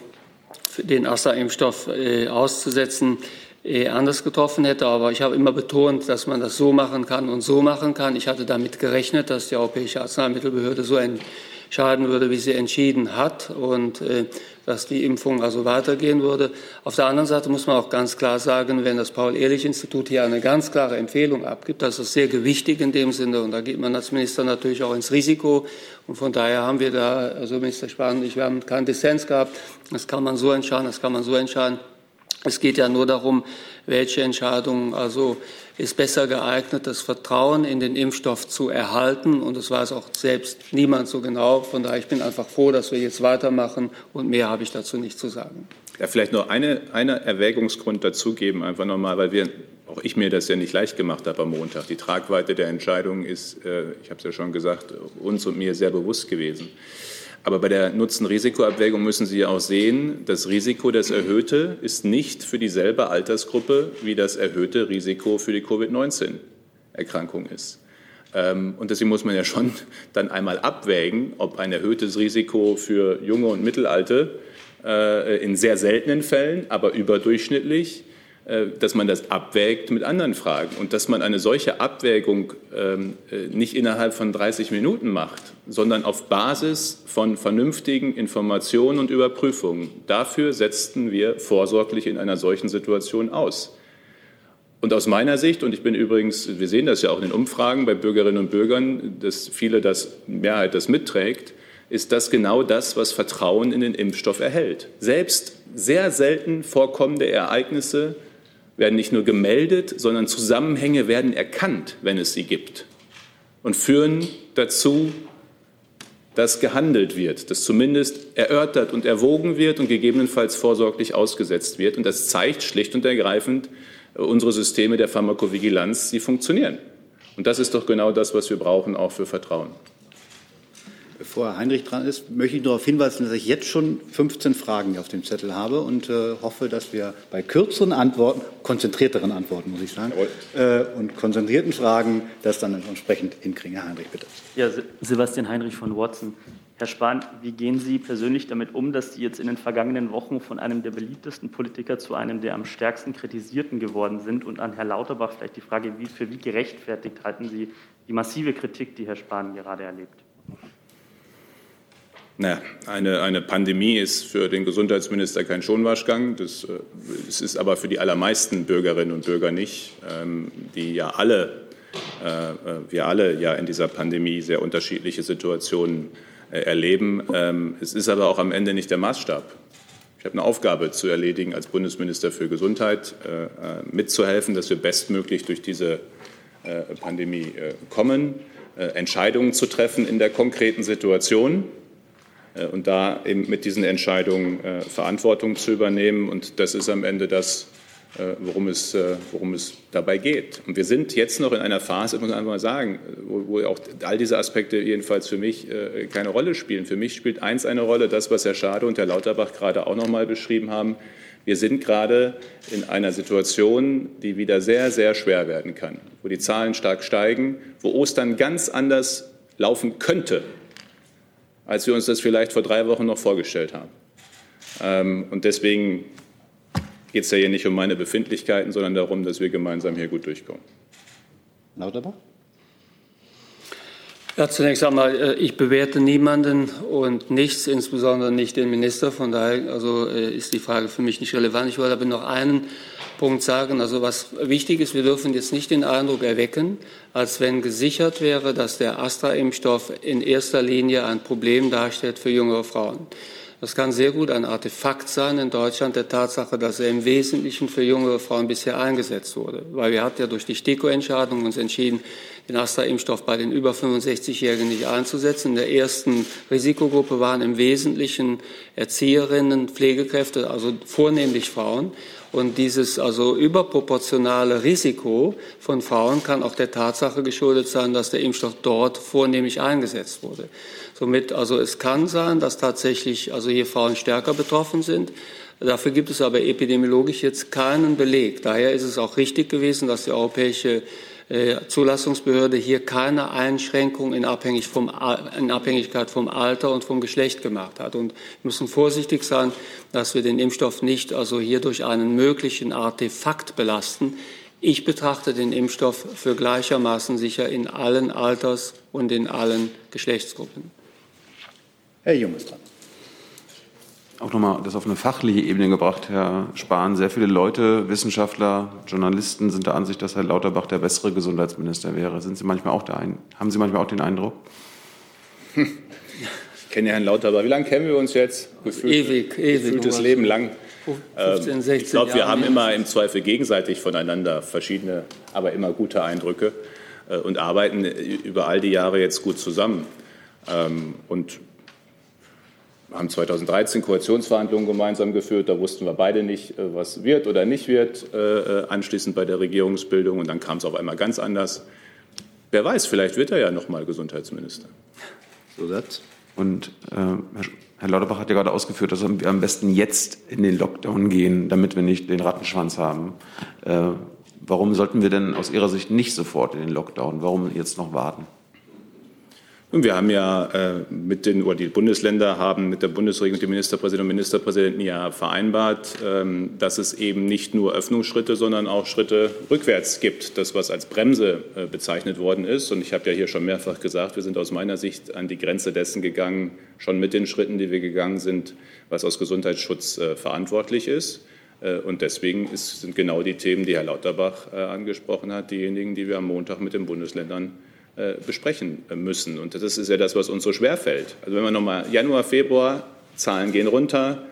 den Astra-Impfstoff äh, auszusetzen, äh, anders getroffen hätte. Aber ich habe immer betont, dass man das so machen kann und so machen kann. Ich hatte damit gerechnet, dass die Europäische Arzneimittelbehörde so entscheiden würde, wie sie entschieden hat und äh, dass die Impfung also weitergehen würde. Auf der anderen Seite muss man auch ganz klar sagen, wenn das Paul-Ehrlich-Institut hier eine ganz klare Empfehlung abgibt, das ist sehr gewichtig in dem Sinne und da geht man als Minister natürlich auch ins Risiko und von daher haben wir da, also Minister Spahn und ich, wir haben keinen Dissens gehabt. Das kann man so entscheiden, das kann man so entscheiden. Es geht ja nur darum, welche Entscheidung also ist besser geeignet, das Vertrauen in den Impfstoff zu erhalten. Und das weiß auch selbst niemand so genau. Von daher ich bin einfach froh, dass wir jetzt weitermachen. Und mehr habe ich dazu nicht zu sagen. Ja, vielleicht nur eine, eine Erwägungsgrund dazugeben, einfach nochmal, weil wir, auch ich mir das ja nicht leicht gemacht habe am Montag. Die Tragweite der Entscheidung ist, äh, ich habe es ja schon gesagt, uns und mir sehr bewusst gewesen. Aber bei der Nutzen-Risiko-Abwägung müssen Sie auch sehen, das Risiko, das erhöhte, ist nicht für dieselbe Altersgruppe wie das erhöhte Risiko für die Covid-19-Erkrankung ist. Ähm, und deswegen muss man ja schon *laughs* dann einmal abwägen, ob ein erhöhtes Risiko für junge und Mittelalte äh, in sehr seltenen Fällen, aber überdurchschnittlich dass man das abwägt mit anderen Fragen und dass man eine solche Abwägung ähm, äh, nicht innerhalb von 30 Minuten macht, sondern auf Basis von vernünftigen Informationen und Überprüfungen. Dafür setzten wir vorsorglich in einer solchen Situation aus. Und aus meiner Sicht, und ich bin übrigens, wir sehen das ja auch in den Umfragen bei Bürgerinnen und Bürgern, dass viele das, Mehrheit das mitträgt, ist das genau das, was Vertrauen in den Impfstoff erhält. Selbst sehr selten vorkommende Ereignisse werden nicht nur gemeldet, sondern Zusammenhänge werden erkannt, wenn es sie gibt und führen dazu, dass gehandelt wird, dass zumindest erörtert und erwogen wird und gegebenenfalls vorsorglich ausgesetzt wird. Und das zeigt schlicht und ergreifend, äh, unsere Systeme der Pharmakovigilanz, sie funktionieren. Und das ist doch genau das, was wir brauchen, auch für Vertrauen. Bevor Herr Heinrich dran ist, möchte ich darauf hinweisen, dass ich jetzt schon 15 Fragen auf dem Zettel habe und äh, hoffe, dass wir bei kürzeren Antworten, konzentrierteren Antworten, muss ich sagen, äh, und konzentrierten Fragen das dann entsprechend hinkriegen. Herr Heinrich, bitte. Ja, Sebastian Heinrich von Watson. Herr Spahn, wie gehen Sie persönlich damit um, dass Sie jetzt in den vergangenen Wochen von einem der beliebtesten Politiker zu einem der am stärksten kritisierten geworden sind? Und an Herrn Lauterbach vielleicht die Frage, wie, für wie gerechtfertigt halten Sie die massive Kritik, die Herr Spahn gerade erlebt? Na, eine, eine Pandemie ist für den Gesundheitsminister kein Schonwaschgang. Das, das äh, ist aber für die allermeisten Bürgerinnen und Bürger nicht, ähm, die ja alle, äh, äh, wir alle ja in dieser Pandemie sehr unterschiedliche Situationen erleben. Ähm, es ist aber auch am Ende nicht der Maßstab. Ich habe eine Aufgabe zu erledigen als Bundesminister für Gesundheit, mitzuhelfen, dass wir bestmöglich durch diese Pandemie kommen, Entscheidungen zu treffen in der konkreten Situation und da eben mit diesen Entscheidungen äh, Verantwortung zu übernehmen. Und das ist am Ende das, äh, worum es, worum es dabei geht. Und wir sind jetzt noch in einer Phase, muss man einfach mal sagen, wo, wo auch all diese Aspekte jedenfalls für mich keine Rolle spielen. Für mich spielt eins eine Rolle, das, was Herr Schade und Herr Lauterbach gerade auch noch mal beschrieben haben. Wir sind gerade in einer Situation, die wieder sehr, sehr schwer werden kann, wo die Zahlen stark steigen, wo Ostern ganz anders laufen könnte, als wir uns das vielleicht vor drei Wochen noch vorgestellt haben. Ähm, und deswegen geht es ja hier nicht um meine Befindlichkeiten, sondern darum, dass wir gemeinsam hier gut durchkommen. Lauterbach? Ja, zunächst einmal, äh, ich bewerte niemanden und nichts, insbesondere nicht den Minister. Von daher also, äh, ist die Frage für mich nicht relevant. Ich wollte aber noch einen Punkt sagen. Also was wichtig ist, wir dürfen jetzt nicht den Eindruck erwecken, als wenn gesichert wäre, dass der Astra-Impfstoff in erster Linie ein Problem darstellt für jüngere Frauen. Das kann sehr gut ein Artefakt sein in Deutschland der Tatsache, dass er im Wesentlichen für jüngere Frauen bisher eingesetzt wurde. Weil wir hatten ja durch die STIKO-Entscheidung uns entschieden, den Astra-Impfstoff bei den über 65-Jährigen nicht einzusetzen. In der ersten Risikogruppe waren im Wesentlichen Erzieherinnen, Pflegekräfte, also vornehmlich Frauen. Und dieses also überproportionale Risiko von Frauen kann auch der Tatsache geschuldet sein, dass der Impfstoff dort vornehmlich eingesetzt wurde. Somit also es kann sein, dass tatsächlich also hier Frauen stärker betroffen sind. Dafür gibt es aber epidemiologisch jetzt keinen Beleg. Daher ist es auch richtig gewesen, dass die Europäische Zulassungsbehörde hier keine Einschränkung in, abhängig vom, in Abhängigkeit vom Alter und vom Geschlecht gemacht hat. Und wir müssen vorsichtig sein, dass wir den Impfstoff nicht also hier durch einen möglichen Artefakt belasten. Ich betrachte den Impfstoff für gleichermaßen sicher in allen Alters- und in allen Geschlechtsgruppen. Herr Jung ist dran auch nochmal das auf eine fachliche Ebene gebracht, Herr Spahn. Sehr viele Leute, Wissenschaftler, Journalisten sind der Ansicht, dass Herr Lauterbach der bessere Gesundheitsminister wäre. Sind Sie manchmal auch der ein haben Sie manchmal auch den Eindruck? Ich kenne Herrn Lauterbach. Wie lange kennen wir uns jetzt? Gefühlt, ewig, ewig. Gefühltes Leben lang. 15, 16 ähm, ich glaube, wir haben immer im Zweifel gegenseitig voneinander verschiedene, aber immer gute Eindrücke äh, und arbeiten über all die Jahre jetzt gut zusammen. Ähm, und haben 2013 Koalitionsverhandlungen gemeinsam geführt. Da wussten wir beide nicht, äh, was wird oder nicht wird, äh, äh, anschließend bei der Regierungsbildung. Und dann kam es auf einmal ganz anders. Wer weiß, vielleicht wird er ja noch mal Gesundheitsminister. So Satz. Und äh, Herr Lauterbach hat ja gerade ausgeführt, dass wir am besten jetzt in den Lockdown gehen, damit wir nicht den Rattenschwanz haben. Äh, warum sollten wir denn aus Ihrer Sicht nicht sofort in den Lockdown? Warum jetzt noch warten? Und wir haben ja äh, mit den, oder die Bundesländer haben mit der Bundesregierung, dem Ministerpräsidenten und Ministerpräsidenten ja vereinbart, ähm, dass es eben nicht nur Öffnungsschritte, sondern auch Schritte rückwärts gibt. Das, was als Bremse äh, bezeichnet worden ist. Und ich habe ja hier schon mehrfach gesagt, wir sind aus meiner Sicht an die Grenze dessen gegangen, schon mit den Schritten, die wir gegangen sind, was aus Gesundheitsschutz äh, verantwortlich ist. Äh, und deswegen ist, sind genau die Themen, die Herr Lauterbach äh, angesprochen hat, diejenigen, die wir am Montag mit den Bundesländern besprechen müssen. Und das ist ja das, was uns so schwer fällt. Also wenn wir nochmal Januar, Februar, Zahlen gehen runter,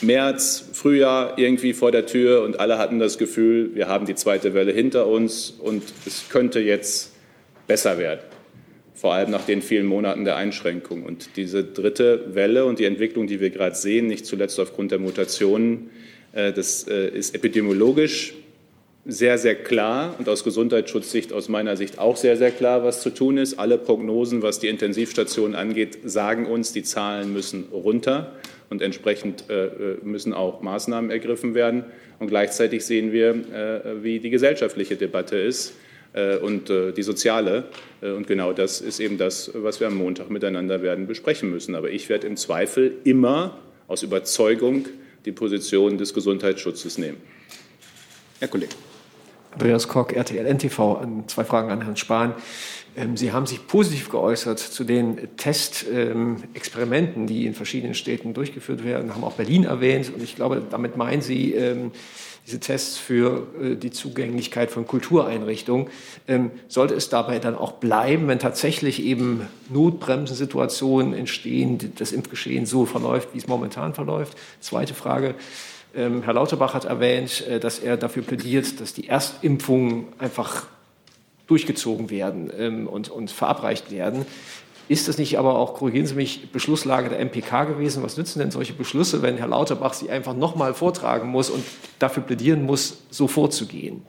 März, Frühjahr irgendwie vor der Tür und alle hatten das Gefühl, wir haben die zweite Welle hinter uns und es könnte jetzt besser werden. Vor allem nach den vielen Monaten der Einschränkung. Und diese dritte Welle und die Entwicklung, die wir gerade sehen, nicht zuletzt aufgrund der Mutationen, äh, das äh, ist epidemiologisch sehr, sehr klar und aus Gesundheitsschutzsicht aus meiner Sicht auch sehr, sehr klar, was zu tun ist. Alle Prognosen, was die Intensivstationen angeht, sagen uns, die Zahlen müssen runter und entsprechend äh, müssen auch Maßnahmen ergriffen werden. Und gleichzeitig sehen wir, äh, wie die gesellschaftliche Debatte ist äh, und die soziale. Und genau das ist eben das, was wir am Montag miteinander werden besprechen müssen. Aber ich werde im Zweifel immer aus Überzeugung die Position des Gesundheitsschutzes nehmen. Herr Kollege. Andreas Koch, RTL NTV. Zwei Fragen an Herrn Spahn. Ähm, Sie haben sich positiv geäußert zu den Testexperimenten, die in verschiedenen Städten durchgeführt werden, haben auch Berlin erwähnt. Und ich glaube, damit meinen Sie ähm, diese Tests für äh, die Zugänglichkeit von Kultureinrichtungen. Ähm, sollte es dabei dann auch bleiben, wenn tatsächlich eben Notbremsensituationen entstehen, das Impfgeschehen so verläuft, wie es momentan verläuft? Zweite Frage. Ähm, Herr Lauterbach hat erwähnt, äh, dass er dafür plädiert, dass die Erstimpfungen einfach durchgezogen werden ähm, und, und verabreicht werden. Ist das nicht aber auch, korrigieren Sie mich, Beschlusslage der MPK gewesen? Was nützen denn solche Beschlüsse, wenn Herr Lauterbach sie einfach nochmal vortragen muss und dafür plädieren muss, so vorzugehen?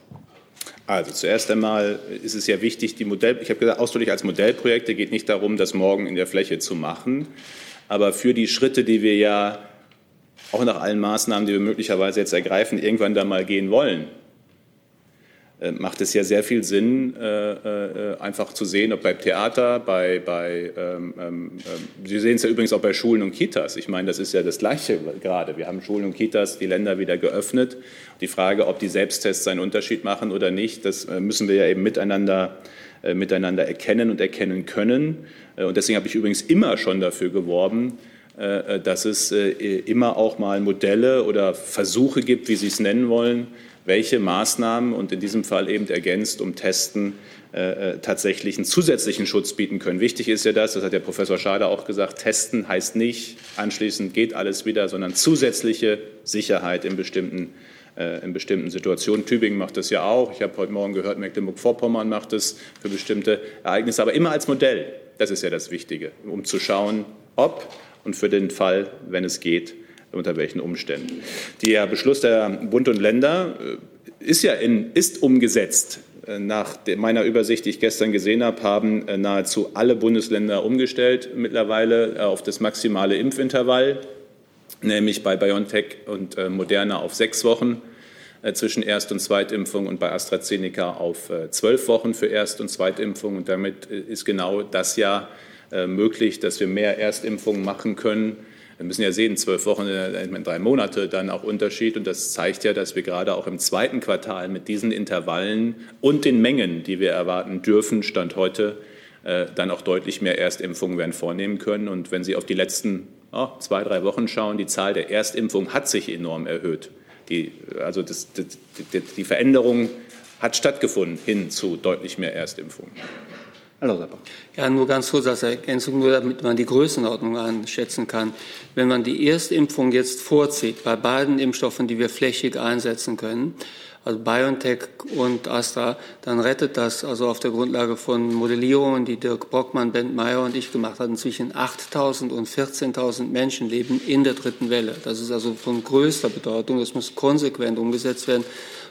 Also zuerst einmal ist es ja wichtig, die Modell, ich habe gesagt, ausdrücklich als Modellprojekte geht nicht darum, das morgen in der Fläche zu machen, aber für die Schritte, die wir ja auch nach allen Maßnahmen, die wir möglicherweise jetzt ergreifen, irgendwann da mal gehen wollen, äh, macht es ja sehr viel Sinn, äh, äh, einfach zu sehen, ob beim Theater, bei, bei ähm, ähm, Sie sehen es ja übrigens auch bei Schulen und Kitas. Ich meine, das ist ja das Gleiche gerade. Wir haben Schulen und Kitas, die Länder wieder geöffnet. Die Frage, ob die Selbsttests einen Unterschied machen oder nicht, das müssen wir ja eben miteinander, miteinander erkennen und erkennen können. Und deswegen habe ich übrigens immer schon dafür geworben, dass es äh, immer auch mal Modelle oder Versuche gibt, wie Sie es nennen wollen, welche Maßnahmen und in diesem Fall eben ergänzt um Testen äh, tatsächlich einen zusätzlichen Schutz bieten können. Wichtig ist ja das, das hat der Professor Schade auch gesagt, testen heißt nicht, anschließend geht alles wieder, sondern zusätzliche Sicherheit in bestimmten äh, in bestimmten Situationen. Tübingen macht das ja auch. Ich habe heute Morgen gehört, Mecklenburg-Vorpommern macht das für bestimmte Ereignisse, aber immer als Modell. Das ist ja das Wichtige, um zu schauen, ob und für den Fall, wenn es geht, unter welchen Umständen. Der Beschluss der Bund und Länder äh, ist ja in, ist umgesetzt. Äh, nach meiner Übersicht, die ich gestern gesehen habe, haben nahezu alle Bundesländer umgestellt mittlerweile auf das maximale Impfintervall, nämlich bei BioNTech und Moderna auf sechs Wochen äh, zwischen Erst- und Zweitimpfung und bei AstraZeneca auf äh, zwölf Wochen für Erst- und Zweitimpfung. Und damit äh, ist genau das ja möglich, dass wir mehr Erstimpfungen machen können. Wir müssen ja sehen, zwölf Wochen, in drei Monate dann auch Unterschied. Und das zeigt ja, dass wir gerade auch im zweiten Quartal mit diesen Intervallen und den Mengen, die wir erwarten dürfen, Stand heute, dann auch deutlich mehr Erstimpfungen werden vornehmen können. Und wenn Sie auf die letzten oh, zwei, drei Wochen schauen, die Zahl der Erstimpfungen hat sich enorm erhöht. Die, also das, die, die Veränderung hat stattgefunden hin zu deutlich mehr Erstimpfungen. Ja, nur ganz kurz als Ergänzung, nur damit man die Größenordnung einschätzen kann. Wenn man die Erstimpfung jetzt vorzieht, bei beiden Impfstoffen, die wir flächig einsetzen können, also BioNTech und Astra, dann rettet das also auf der Grundlage von Modellierungen, die Dirk Brockmann, Bent Meyer und ich gemacht haben, zwischen 8.000 und 14.000 Menschenleben in der dritten Welle. Das ist also von größter Bedeutung. Das muss konsequent umgesetzt werden.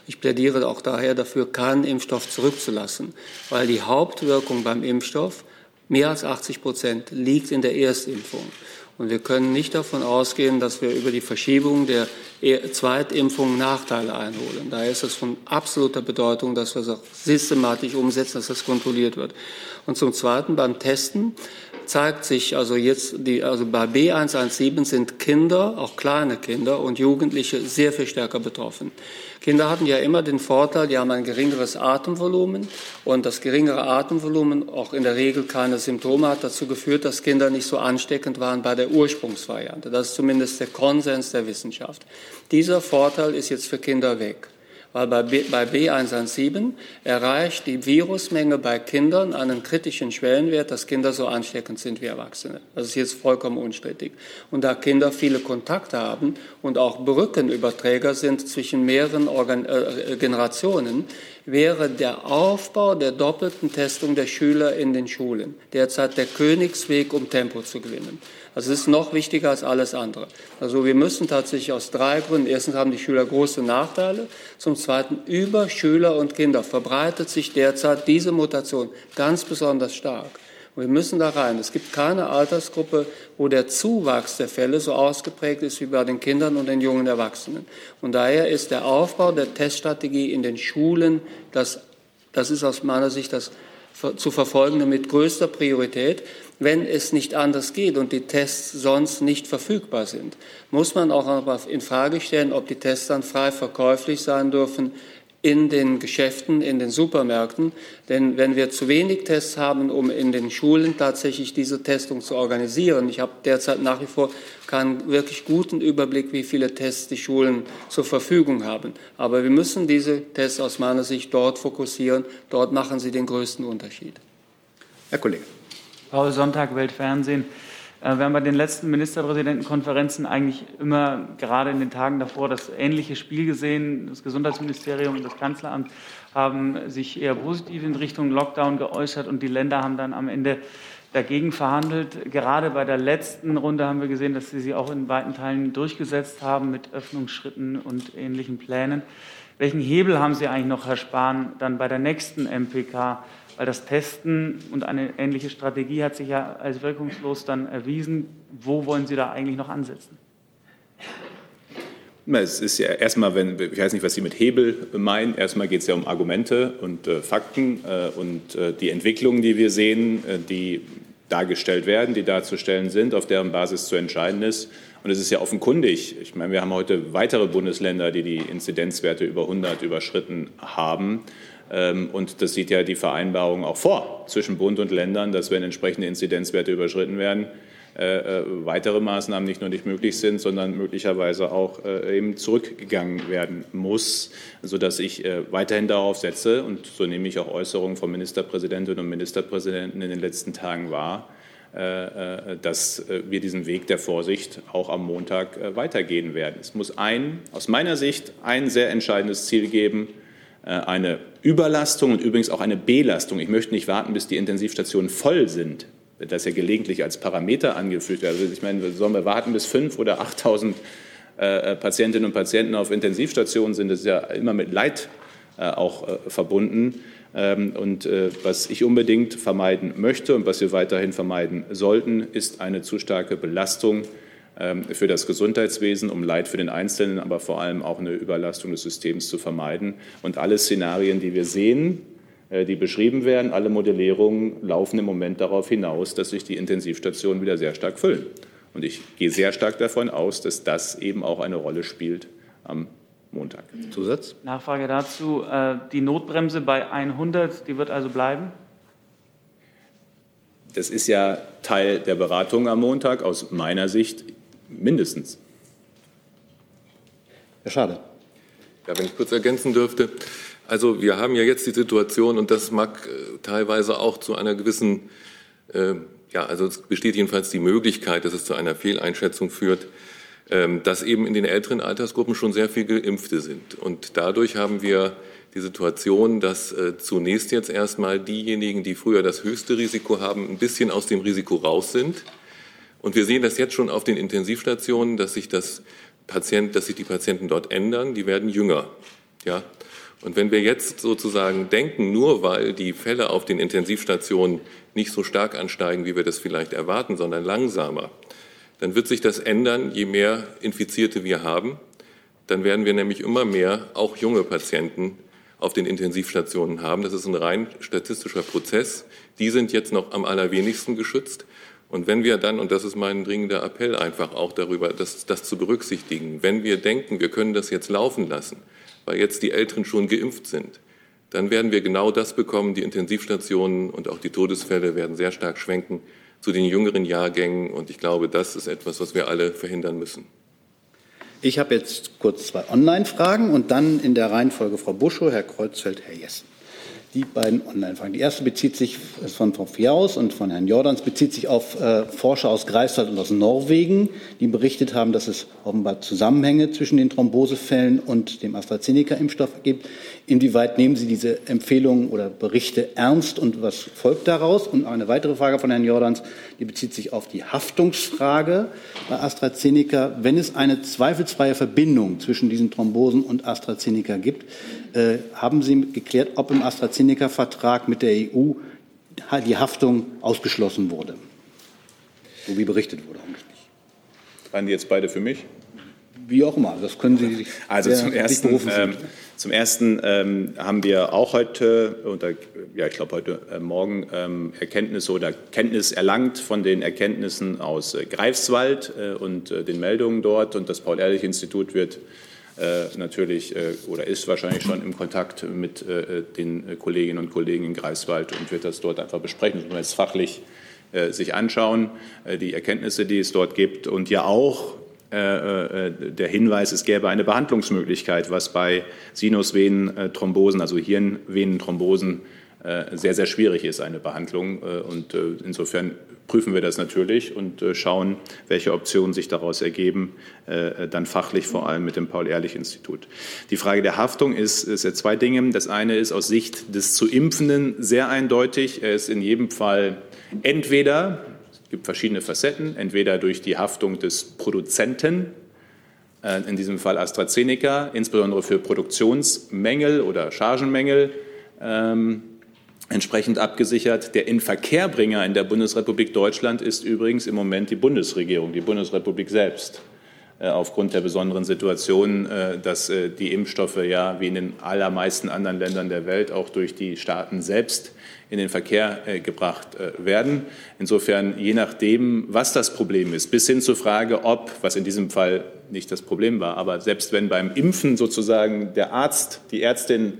Ich plädiere auch daher dafür, keinen Impfstoff zurückzulassen, weil die Hauptwirkung beim Impfstoff mehr als 80 Prozent liegt in der Erstimpfung. Und wir können nicht davon ausgehen, dass wir über die Verschiebung der Zweitimpfung Nachteile einholen. Daher ist es von absoluter Bedeutung, dass wir es auch systematisch umsetzen, dass das kontrolliert wird. Und zum Zweiten beim Testen zeigt sich also jetzt, die, also bei B117 sind Kinder, auch kleine Kinder und Jugendliche sehr viel stärker betroffen. Kinder hatten ja immer den Vorteil, die haben ein geringeres Atemvolumen und das geringere Atemvolumen, auch in der Regel keine Symptome, hat dazu geführt, dass Kinder nicht so ansteckend waren bei der Ursprungsvariante. Das ist zumindest der Konsens der Wissenschaft. Dieser Vorteil ist jetzt für Kinder weg weil bei, B, bei B117 erreicht die Virusmenge bei Kindern einen kritischen Schwellenwert, dass Kinder so ansteckend sind wie Erwachsene. Das ist jetzt vollkommen unstrittig. Und da Kinder viele Kontakte haben und auch Brückenüberträger sind zwischen mehreren Organ äh, Generationen, wäre der Aufbau der doppelten Testung der Schüler in den Schulen derzeit der Königsweg, um Tempo zu gewinnen. Das ist noch wichtiger als alles andere. Also wir müssen tatsächlich aus drei Gründen. Erstens haben die Schüler große Nachteile. Zum Zweiten, über Schüler und Kinder verbreitet sich derzeit diese Mutation ganz besonders stark. Und wir müssen da rein. Es gibt keine Altersgruppe, wo der Zuwachs der Fälle so ausgeprägt ist wie bei den Kindern und den jungen Erwachsenen. Und daher ist der Aufbau der Teststrategie in den Schulen, das, das ist aus meiner Sicht das zu verfolgende mit größter Priorität wenn es nicht anders geht und die Tests sonst nicht verfügbar sind, muss man auch in Frage stellen, ob die Tests dann frei verkäuflich sein dürfen in den Geschäften, in den Supermärkten. Denn wenn wir zu wenig Tests haben, um in den Schulen tatsächlich diese Testung zu organisieren, ich habe derzeit nach wie vor keinen wirklich guten Überblick, wie viele Tests die Schulen zur Verfügung haben. Aber wir müssen diese Tests aus meiner Sicht dort fokussieren. Dort machen sie den größten Unterschied. Herr Kollege. Paul Sonntag, Weltfernsehen. Äh, wir haben bei den letzten Ministerpräsidentenkonferenzen eigentlich immer, gerade in den Tagen davor, das ähnliche Spiel gesehen. Das Gesundheitsministerium und das Kanzleramt haben sich eher positiv in Richtung Lockdown geäußert und die Länder haben dann am Ende dagegen verhandelt. Gerade bei der letzten Runde haben wir gesehen, dass sie sie auch in weiten Teilen durchgesetzt haben mit Öffnungsschritten und ähnlichen Plänen. Welchen Hebel haben Sie eigentlich noch, Herr Spahn, dann bei der nächsten MPK? Weil das Testen und eine ähnliche Strategie hat sich ja als wirkungslos dann erwiesen. Wo wollen Sie da eigentlich noch ansetzen? Es ist ja erstmal, wenn, ich weiß nicht, was Sie mit Hebel meinen. Erstmal geht es ja um Argumente und äh, Fakten äh, und äh, die Entwicklungen, die wir sehen, äh, die dargestellt werden, die darzustellen sind, auf deren Basis zu entscheiden ist. Und es ist ja offenkundig. Ich meine, wir haben heute weitere Bundesländer, die die Inzidenzwerte über 100 überschritten haben. Ähm, und das sieht ja die Vereinbarung auch vor zwischen Bund und Ländern, dass wenn entsprechende Inzidenzwerte überschritten werden, äh, äh, weitere Maßnahmen nicht nur nicht möglich sind, sondern möglicherweise auch äh, eben zurückgegangen werden muss, sodass ich weiterhin darauf setze, und so nehme ich auch Äußerungen von Ministerpräsidentinnen und Ministerpräsidenten in den letzten Tagen wahr, dass wir diesen Weg der Vorsicht auch am Montag weitergehen werden. Es muss ein, aus meiner Sicht ein sehr entscheidendes Ziel geben, eine Überlastung und übrigens auch eine Belastung. Ich möchte nicht warten, bis die Intensivstationen voll sind. Das ja gelegentlich als Parameter angeführt wird. Also ich meine, sollen wir warten, bis fünf oder 8.000 Patientinnen und Patienten auf Intensivstationen sind? Das ist ja immer mit Leid auch verbunden. Ähm, und äh, was ich unbedingt vermeiden möchte und was wir weiterhin vermeiden sollten, ist eine zu starke Belastung für das Gesundheitswesen, um Leid für den Einzelnen, aber vor allem auch eine Überlastung des Systems zu vermeiden. Und alle Szenarien, die wir sehen, äh, die beschrieben werden, alle Modellierungen laufen im Moment darauf hinaus, dass sich die Intensivstationen wieder sehr stark füllen. Und ich gehe sehr stark davon aus, dass das eben auch eine Rolle spielt am Montag. Zusatz? Nachfrage dazu. Äh, die Notbremse bei 100, die wird also bleiben? Das ist ja Teil der Beratung am Montag, aus meiner Sicht mindestens. Herr Schade. Ja, wenn ich kurz ergänzen dürfte. Also wir haben ja jetzt die Situation, und das mag äh, teilweise auch zu einer gewissen, äh, ja, also es besteht jedenfalls die Möglichkeit, dass es zu einer Fehleinschätzung führt, ähm, dass eben in den älteren Altersgruppen schon sehr viele Geimpfte sind. Und dadurch haben wir die Situation, dass äh, zunächst jetzt erstmal diejenigen, die früher das höchste Risiko haben, ein bisschen aus dem Risiko raus sind. Und wir sehen das jetzt schon auf den Intensivstationen, dass sich das Patient, dass sich die Patienten dort ändern, die werden jünger. Ja. Und wenn wir jetzt sozusagen denken, nur weil die Fälle auf den Intensivstationen nicht so stark ansteigen, wie wir das vielleicht erwarten, sondern langsamer, dann wird sich das ändern, je mehr Infizierte wir haben. Dann werden wir nämlich immer mehr, auch junge Patienten, auf den Intensivstationen haben. Das ist ein rein statistischer Prozess. Die sind jetzt noch am allerwenigsten geschützt. Und wenn wir dann, und das ist mein dringender Appell einfach auch darüber, das, das zu berücksichtigen, wenn wir denken, wir können das jetzt laufen lassen, weil jetzt die Älteren schon geimpft sind, dann werden wir genau das bekommen. Die Intensivstationen und auch die Todesfälle werden sehr stark schwenken zu den jüngeren Jahrgängen. Und ich glaube, das ist etwas, was wir alle verhindern müssen. Ich habe jetzt kurz zwei Online-Fragen und dann in der Reihenfolge Frau Buschow, Herr Kreuzfeld, Herr Jessen die beiden Online-Fragen. Die erste bezieht sich von Frau Fiaus und von Herrn Jordans, bezieht sich auf äh, Forscher aus Greifswald und aus Norwegen, die berichtet haben, dass es offenbar Zusammenhänge zwischen den Thrombosefällen und dem AstraZeneca-Impfstoff gibt. Inwieweit nehmen Sie diese Empfehlungen oder Berichte ernst und was folgt daraus? Und eine weitere Frage von Herrn Jordans, die bezieht sich auf die Haftungsfrage bei AstraZeneca. Wenn es eine zweifelsfreie Verbindung zwischen diesen Thrombosen und AstraZeneca gibt, äh, haben Sie geklärt, ob im AstraZeneca-Vertrag mit der EU die Haftung ausgeschlossen wurde? So wie berichtet wurde eigentlich. Waren die jetzt beide für mich? Wie auch immer, das können Sie sich Also zum ersten, ähm, zum ersten ähm, haben wir auch heute, oder ja, ich glaube heute äh, Morgen, ähm, Erkenntnisse oder Kenntnis erlangt von den Erkenntnissen aus äh, Greifswald äh, und äh, den Meldungen dort. Und das Paul-Ehrlich-Institut wird äh, natürlich äh, oder ist wahrscheinlich schon im Kontakt mit äh, den Kolleginnen und Kollegen in Greifswald und wird das dort einfach besprechen. Das muss man jetzt fachlich sich anschauen, die Erkenntnisse, die es dort gibt und ja auch der Hinweis, es gäbe eine Behandlungsmöglichkeit, was bei Sinusvenenthrombosen, also Hirnvenenthrombosen, sehr, sehr schwierig ist, eine Behandlung. Und insofern prüfen wir das natürlich und äh, schauen, welche Optionen sich daraus ergeben, äh, dann fachlich vor allem mit dem Paul-Ehrlich-Institut. Die Frage der Haftung ist, ist ja zwei Dinge. Das eine ist aus Sicht des zu Impfenden sehr eindeutig. Er ist in jedem Fall entweder, gibt verschiedene Facetten, entweder durch die Haftung des Produzenten, äh, in diesem Fall AstraZeneca, insbesondere für Produktionsmängel oder Chargenmängel, ähm, entsprechend abgesichert. Der Inverkehrbringer in der Bundesrepublik Deutschland ist übrigens im Moment die Bundesregierung, die Bundesrepublik selbst äh, aufgrund der besonderen Situation, äh, dass die Impfstoffe ja wie in den allermeisten anderen Ländern der Welt auch durch die Staaten selbst in den Verkehr gebracht werden. Insofern, je nachdem, was das Problem ist, bis hin zur Frage, ob, was in diesem Fall nicht das Problem war, aber selbst wenn beim Impfen sozusagen der Arzt, die Ärztin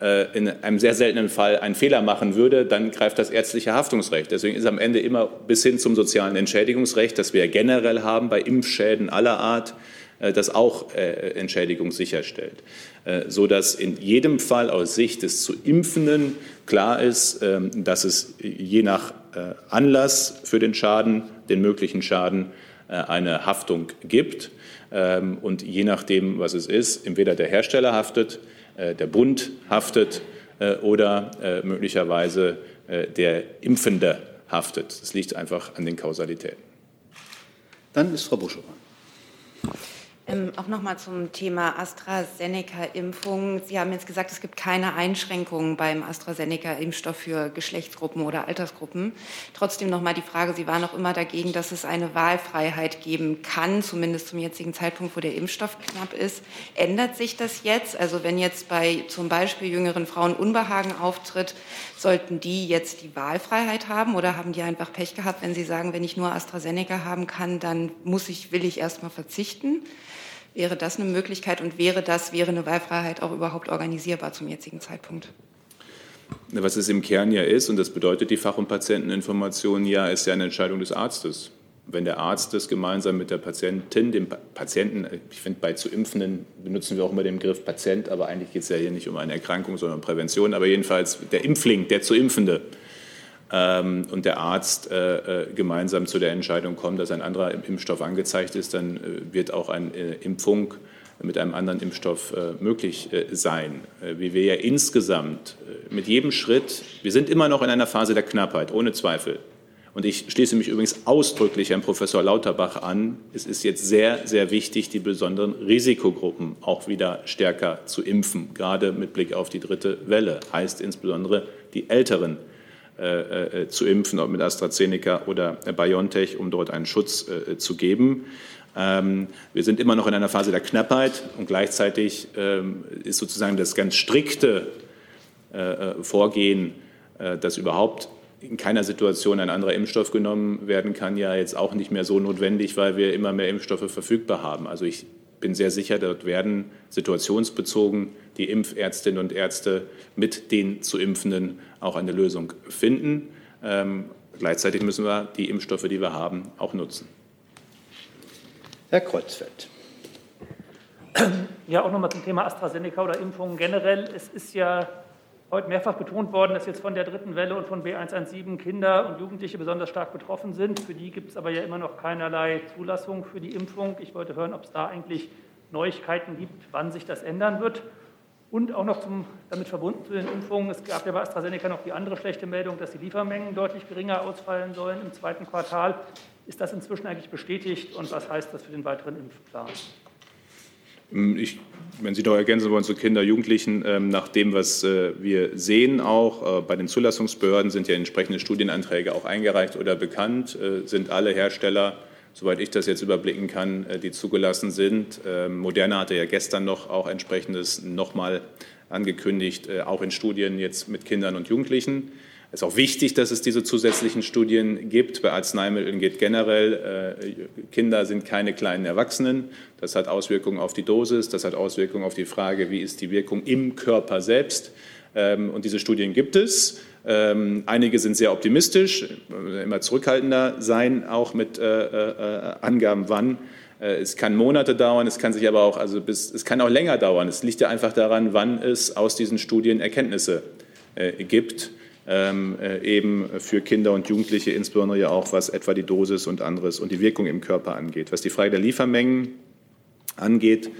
äh, in einem sehr seltenen Fall einen Fehler machen würde, dann greift das ärztliche Haftungsrecht. Deswegen ist am Ende immer bis hin zum sozialen Entschädigungsrecht, das wir generell haben bei Impfschäden aller Art, äh, das auch äh, Entschädigung sicherstellt, so dass in jedem Fall aus Sicht des zu Impfenden klar ist, ähm, dass es je nach äh, Anlass für den Schaden, den möglichen Schaden, äh, eine Haftung gibt. Ähm, und je nachdem, was es ist, entweder der Hersteller haftet, äh, der Bund haftet oder möglicherweise der Impfende haftet. Das liegt einfach an den Kausalitäten. Dann ist Frau Buschow. Ähm, auch noch mal zum Thema AstraZeneca-Impfung. Sie haben jetzt gesagt, es gibt keine Einschränkungen beim AstraZeneca-Impfstoff für Geschlechtsgruppen oder Altersgruppen. Trotzdem noch mal die Frage: Sie waren auch immer dagegen, dass es eine Wahlfreiheit geben kann, zumindest zum jetzigen Zeitpunkt, wo der Impfstoff knapp ist. Ändert sich das jetzt? Also wenn jetzt bei zum Beispiel jüngeren Frauen Unbehagen auftritt, sollten die jetzt die Wahlfreiheit haben oder haben die einfach Pech gehabt, wenn sie sagen, wenn ich nur AstraZeneca haben kann, dann muss ich, will ich erst mal verzichten? Wäre das eine Möglichkeit und wäre das, wäre eine Wahlfreiheit auch überhaupt organisierbar zum jetzigen Zeitpunkt? Was es im Kern ja ist, und das bedeutet die Fach- und Patienteninformation ja, ist ja eine Entscheidung des Arztes. Wenn der Arzt das gemeinsam mit der Patientin, dem Patienten, ich finde, bei zu Impfenden benutzen wir auch immer den Begriff Patient, aber eigentlich geht es ja hier nicht um eine Erkrankung, sondern um Prävention. Aber jedenfalls der Impfling, der zu Impfende, ähm, und der Arzt äh, äh, gemeinsam zu der Entscheidung kommt, dass ein anderer Impfstoff angezeigt ist, dann äh, wird auch eine Impfung mit einem anderen Impfstoff möglich sein. Wie wir ja insgesamt mit jedem Schritt, wir sind immer noch in einer Phase der Knappheit, ohne Zweifel. Und ich schließe mich übrigens ausdrücklich Herrn Professor Lauterbach an. Es ist jetzt sehr, sehr wichtig, die besonderen Risikogruppen auch wieder stärker zu impfen, gerade mit Blick auf die dritte Welle. Heißt insbesondere die älteren äh, äh, zu impfen, ob mit AstraZeneca oder BioNTech, um dort einen Schutz äh, zu geben. Ähm, wir sind immer noch in einer Phase der Knappheit und gleichzeitig ähm, ist sozusagen das ganz strikte Vorgehen, dass überhaupt in keiner Situation ein anderer Impfstoff genommen werden kann, ja jetzt auch nicht mehr so notwendig, weil wir immer mehr Impfstoffe verfügbar haben. Also ich bin sehr sicher, dort werden situationsbezogen die Impfärztinnen und Ärzte mit den zu Impfenden auch eine Lösung finden. Ähm, gleichzeitig müssen wir die Impfstoffe, die wir haben, auch nutzen. Herr Kreuzfeld. Ja, auch nochmal zum Thema AstraZeneca oder Impfungen generell. Es ist ja heute mehrfach betont worden, dass jetzt von der dritten Welle und von B117 Kinder und Jugendliche besonders stark betroffen sind. Für die gibt es aber ja immer noch keinerlei Zulassung für die Impfung. Ich wollte hören, ob es da eigentlich Neuigkeiten gibt, wann sich das ändern wird. Und auch noch zum, damit verbunden zu den Impfungen. Es gab ja bei AstraZeneca noch die andere schlechte Meldung, dass die Liefermengen deutlich geringer ausfallen sollen im zweiten Quartal. Ist das inzwischen eigentlich bestätigt und was heißt das für den weiteren Impfplan? Ähm, ich, wenn Sie noch ergänzen wollen zu Kinder, Jugendlichen, ähm, nach dem, was äh, wir sehen, auch äh, bei den Zulassungsbehörden sind ja entsprechende Studienanträge auch eingereicht oder bekannt, äh, sind alle Hersteller soweit ich das jetzt überblicken kann, die zugelassen sind. Ähm, Moderna hatte ja gestern noch auch entsprechendes nochmal angekündigt, auch in Studien jetzt mit Kindern und Jugendlichen. Es ist auch wichtig, dass es diese zusätzlichen Studien gibt. Bei Arzneimitteln geht generell, äh, Kinder sind keine kleinen Erwachsenen. Das hat Auswirkungen auf die Dosis, das hat Auswirkungen auf die Frage, wie ist die Wirkung im Körper selbst. Ähm, und diese Studien gibt es. Ähm, einige sind sehr optimistisch, immer zurückhaltender sein, auch mit äh, äh, Angaben, wann. Äh, es kann Monate dauern, es kann sich aber auch, also bis, es kann auch länger dauern. Es liegt ja einfach daran, wann es aus diesen Studien Erkenntnisse äh, gibt, äh, eben für Kinder und Jugendliche, insbesondere ja auch was etwa die Dosis und anderes und die Wirkung im Körper angeht. Was die Frage der Liefermengen angeht,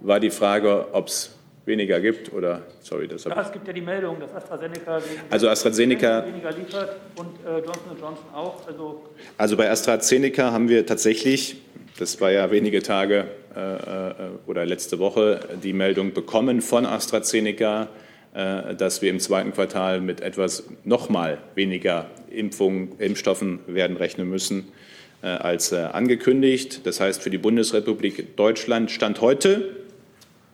war die Frage, ob es weniger gibt oder sorry, das ja, es gibt ja die Meldung, dass AstraZeneca also AstraZeneca weniger liefert und äh, Johnson Johnson auch. Also, also bei AstraZeneca haben wir tatsächlich, das war ja wenige Tage äh, äh, oder letzte Woche, die Meldung bekommen von AstraZeneca, äh, dass wir im zweiten Quartal mit etwas nochmal weniger Impfungen, Impfstoffen werden rechnen müssen äh, als äh, angekündigt. Das heißt für die Bundesrepublik Deutschland Stand heute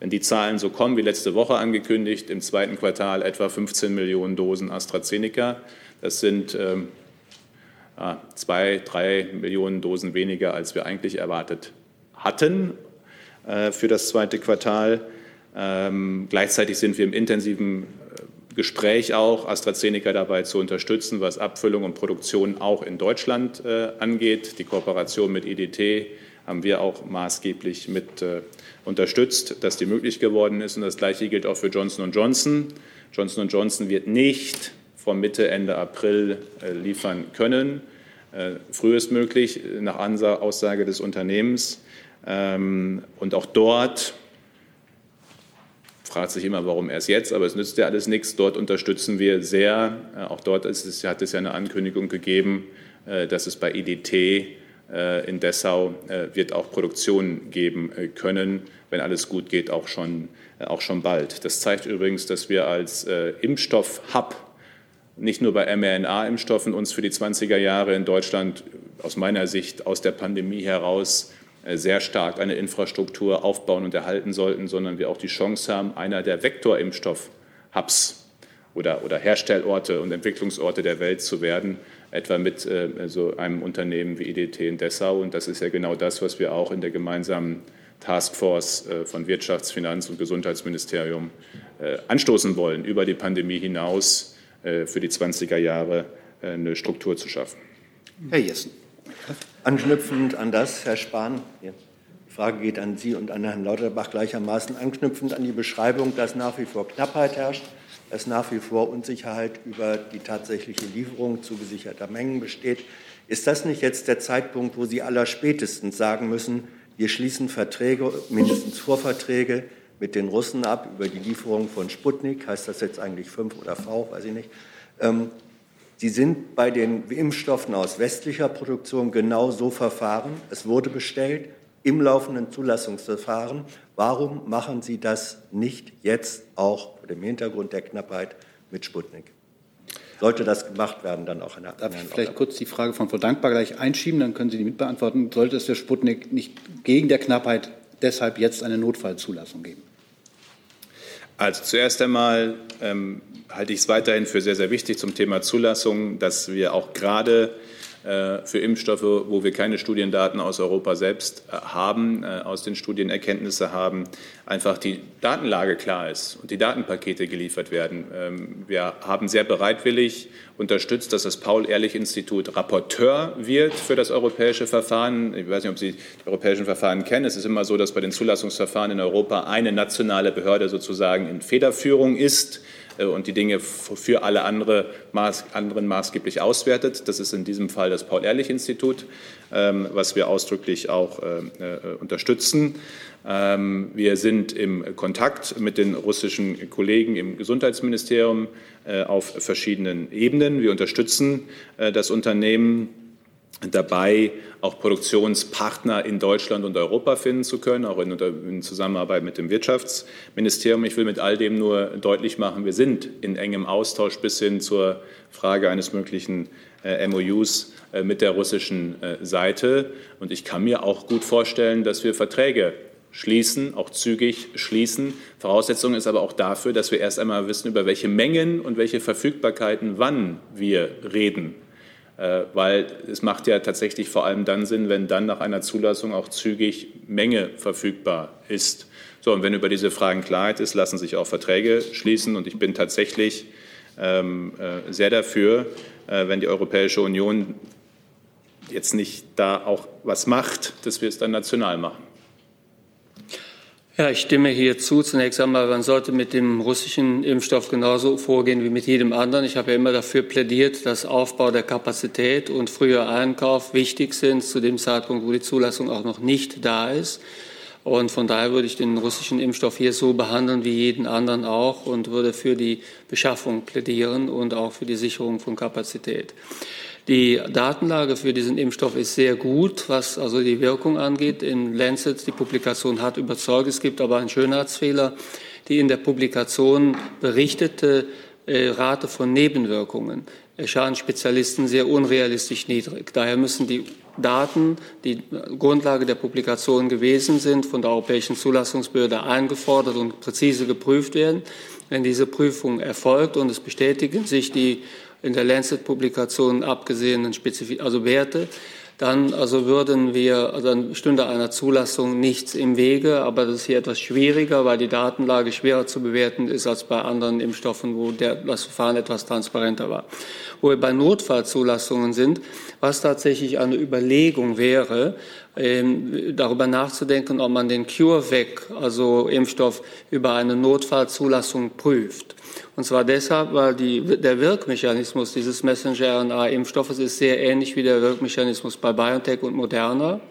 wenn die Zahlen so kommen wie letzte Woche angekündigt, im zweiten Quartal etwa 15 Millionen Dosen AstraZeneca. Das sind ähm, zwei, drei Millionen Dosen weniger, als wir eigentlich erwartet hatten äh, für das zweite Quartal. Ähm, gleichzeitig sind wir im intensiven äh, Gespräch auch, AstraZeneca dabei zu unterstützen, was Abfüllung und Produktion auch in Deutschland äh, angeht. Die Kooperation mit IDT haben wir auch maßgeblich mit äh, unterstützt, dass die möglich geworden ist. Und das Gleiche gilt auch für Johnson Johnson. Johnson Johnson wird nicht vor Mitte, Ende April liefern können. Frühestmöglich nach Aussage des Unternehmens. Ähm, und auch dort fragt sich immer, warum erst jetzt, aber es nützt ja alles nichts. Dort unterstützen wir sehr. Auch dort es, hat es ja eine Ankündigung gegeben, dass es bei IDT äh, in Dessau äh, wird auch Produktion geben äh, können, wenn alles gut geht, auch schon, auch schon bald. Das zeigt übrigens, dass wir als Impfstoff-Hub nicht nur bei mRNA-Impfstoffen uns für die 20er Jahre in Deutschland aus meiner Sicht aus der Pandemie heraus sehr stark eine Infrastruktur aufbauen und erhalten sollten, sondern wir auch die Chance haben, einer der Vektorimpfstoff-Hubs oder, oder Herstellorte und Entwicklungsorte der Welt zu werden, etwa mit äh, so einem Unternehmen wie IDT in Dessau. Und das ist ja genau das, was wir auch in der gemeinsamen Taskforce äh, von Wirtschafts-, Finanz- und Gesundheitsministerium äh, anstoßen wollen, über die Pandemie hinaus äh, für die 20er Jahre äh, eine Struktur zu schaffen. Herr Jessen. Anknüpfend an das, Herr Spahn, die Frage geht an Sie und an Herrn Lauterbach gleichermaßen, anknüpfend an die Beschreibung, dass nach wie vor Knappheit herrscht es nach wie vor Unsicherheit über die tatsächliche Lieferung zugesicherter Mengen besteht. Ist das nicht jetzt der Zeitpunkt, wo Sie allerspätestens sagen müssen, wir schließen Verträge, mindestens Vorverträge mit den Russen ab über die Lieferung von Sputnik? Heißt das jetzt eigentlich 5 oder V? Weiß ich nicht. Sie sind bei den Impfstoffen aus westlicher Produktion genau so verfahren. Es wurde bestellt im laufenden Zulassungsverfahren. Warum machen Sie das nicht jetzt auch vor dem Hintergrund der Knappheit mit Sputnik? Sollte das gemacht werden, dann auch in der Darf ich vielleicht kurz die Frage von Frau Dankbar gleich einschieben, dann können Sie die mitbeantworten. Sollte es für Sputnik nicht gegen der Knappheit deshalb jetzt eine Notfallzulassung geben? Also zuerst einmal ähm, halte ich es weiterhin für sehr, sehr wichtig zum Thema Zulassung, dass wir auch gerade für Impfstoffe, wo wir keine Studiendaten aus Europa selbst äh, haben, äh, aus den Studien Erkenntnisse haben, einfach die Datenlage klar ist und die Datenpakete geliefert werden. Ähm, wir haben sehr bereitwillig unterstützt, dass das Paul-Ehrlich-Institut Rapporteur wird für das europäische Verfahren. Ich weiß nicht, ob Sie die europäischen Verfahren kennen. Es ist immer so, dass bei den Zulassungsverfahren in Europa eine nationale Behörde sozusagen in Federführung ist äh, und die Dinge für alle andere, anderen maßgeblich auswertet. Das ist in diesem Fall das Paul-Ehrlich-Institut, ähm, was wir ausdrücklich auch äh, äh, unterstützen. Ähm, wir sind im Kontakt mit den russischen Kollegen im Gesundheitsministerium auf verschiedenen Ebenen. Wir unterstützen das Unternehmen dabei, auch Produktionspartner in Deutschland und Europa finden zu können, auch in, in, Zusammenarbeit mit dem Wirtschaftsministerium. Ich will mit all dem nur deutlich machen, wir sind in engem Austausch bis hin zur Frage eines möglichen äh, MOUs äh, mit der russischen äh, Seite. Und ich kann mir auch gut vorstellen, dass wir Verträge schließen, auch zügig schließen. Voraussetzung ist aber auch dafür, dass wir erst einmal wissen, über welche Mengen und welche Verfügbarkeiten wann wir reden. Äh, weil es macht ja tatsächlich vor allem dann Sinn, wenn dann nach einer Zulassung auch zügig Menge verfügbar ist. So, und wenn über diese Fragen Klarheit ist, lassen sich auch Verträge schließen. Und ich bin tatsächlich ähm, äh, sehr dafür, äh, wenn die Europäische Union jetzt nicht da auch was macht, dass wir es dann national machen. Ja, ich stimme hier zu. Zunächst einmal, man sollte mit dem russischen Impfstoff genauso vorgehen wie mit jedem anderen. Ich habe ja immer dafür plädiert, dass Aufbau der Kapazität und früher Einkauf wichtig sind zu dem Zeitpunkt, wo die Zulassung auch noch nicht da ist. Und von daher würde ich den russischen Impfstoff hier so behandeln wie jeden anderen auch und würde für die Beschaffung plädieren und auch für die Sicherung von Kapazität. Die Datenlage für diesen Impfstoff ist sehr gut, was also die Wirkung angeht. In Lancet, die Publikation hat überzeugt, es gibt aber einen Schönheitsfehler. Die in der Publikation berichtete äh, Rate von Nebenwirkungen erscheinen Spezialisten sehr unrealistisch niedrig. Daher müssen die Daten, die Grundlage der Publikation gewesen sind, von der Europäischen Zulassungsbehörde eingefordert und präzise geprüft werden. Wenn diese Prüfung erfolgt und es bestätigen sich die in der Lancet-Publikation abgesehenen Spezif also Werte, dann also würden wir, also dann stünde einer Zulassung nichts im Wege, aber das ist hier etwas schwieriger, weil die Datenlage schwerer zu bewerten ist als bei anderen Impfstoffen, wo der, das Verfahren etwas transparenter war. Wo wir bei Notfallzulassungen sind, was tatsächlich eine Überlegung wäre, darüber nachzudenken, ob man den CureVac, also Impfstoff, über eine Notfallzulassung prüft. Und zwar deshalb, weil die, der Wirkmechanismus dieses Messenger-RNA-Impfstoffes ist sehr ähnlich wie der Wirkmechanismus bei BioNTech und Moderna.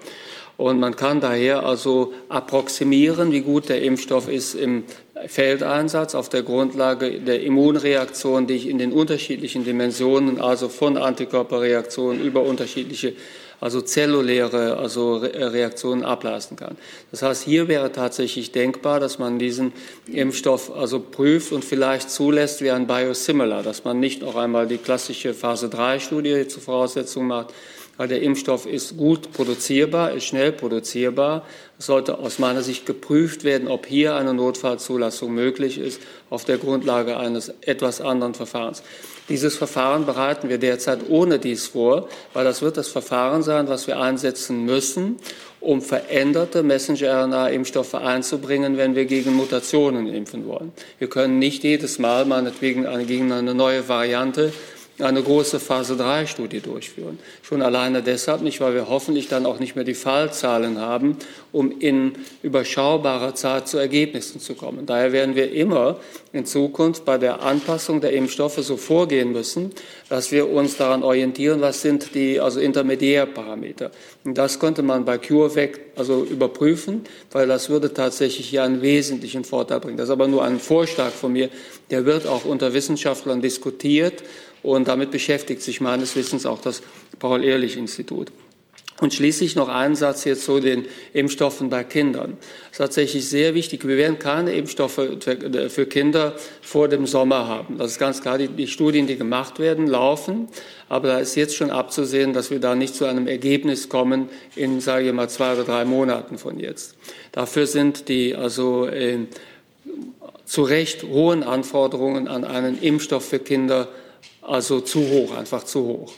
Und man kann daher also approximieren, wie gut der Impfstoff ist im Feldeinsatz auf der Grundlage der Immunreaktion, die ich in den unterschiedlichen Dimensionen, also von Antikörperreaktionen über unterschiedliche also zelluläre also Reaktionen ableisten kann. Das heißt, hier wäre tatsächlich denkbar, dass man diesen Impfstoff also prüft und vielleicht zulässt wie ein Biosimilar, dass man nicht noch einmal die klassische Phase 3 Studie zur Voraussetzung macht, weil der Impfstoff ist gut produzierbar, ist schnell produzierbar. Es sollte aus meiner Sicht geprüft werden, ob hier eine Notfallzulassung möglich ist auf der Grundlage eines etwas anderen Verfahrens. Dieses Verfahren bereiten wir derzeit ohne dies vor, weil das wird das Verfahren sein, was wir einsetzen müssen, um veränderte Messenger-RNA-Impfstoffe einzubringen, wenn wir gegen Mutationen impfen wollen. Wir können nicht jedes Mal meinetwegen gegen eine neue Variante eine große Phase-3-Studie durchführen. Schon alleine deshalb nicht, weil wir hoffentlich dann auch nicht mehr die Fallzahlen haben, um in überschaubarer Zeit zu Ergebnissen zu kommen. Daher werden wir immer in Zukunft bei der Anpassung der Impfstoffe so vorgehen müssen, dass wir uns daran orientieren, was sind die also Intermediärparameter. Und das könnte man bei CureVac also überprüfen, weil das würde tatsächlich hier einen wesentlichen Vorteil bringen. Das ist aber nur ein Vorschlag von mir. Der wird auch unter Wissenschaftlern diskutiert und damit beschäftigt sich meines Wissens auch das Paul-Ehrlich-Institut. Und schließlich noch einen Satz hier zu den Impfstoffen bei Kindern. Das ist tatsächlich sehr wichtig. Wir werden keine Impfstoffe für Kinder vor dem Sommer haben. Das ist ganz klar. Die, die, Studien, die gemacht werden, laufen. Aber da ist jetzt schon abzusehen, dass wir da nicht zu einem Ergebnis kommen in, sage ich mal, zwei oder drei Monaten von jetzt. Dafür sind die also äh, zu Recht hohen Anforderungen an einen Impfstoff für Kinder also zu hoch, einfach zu hoch.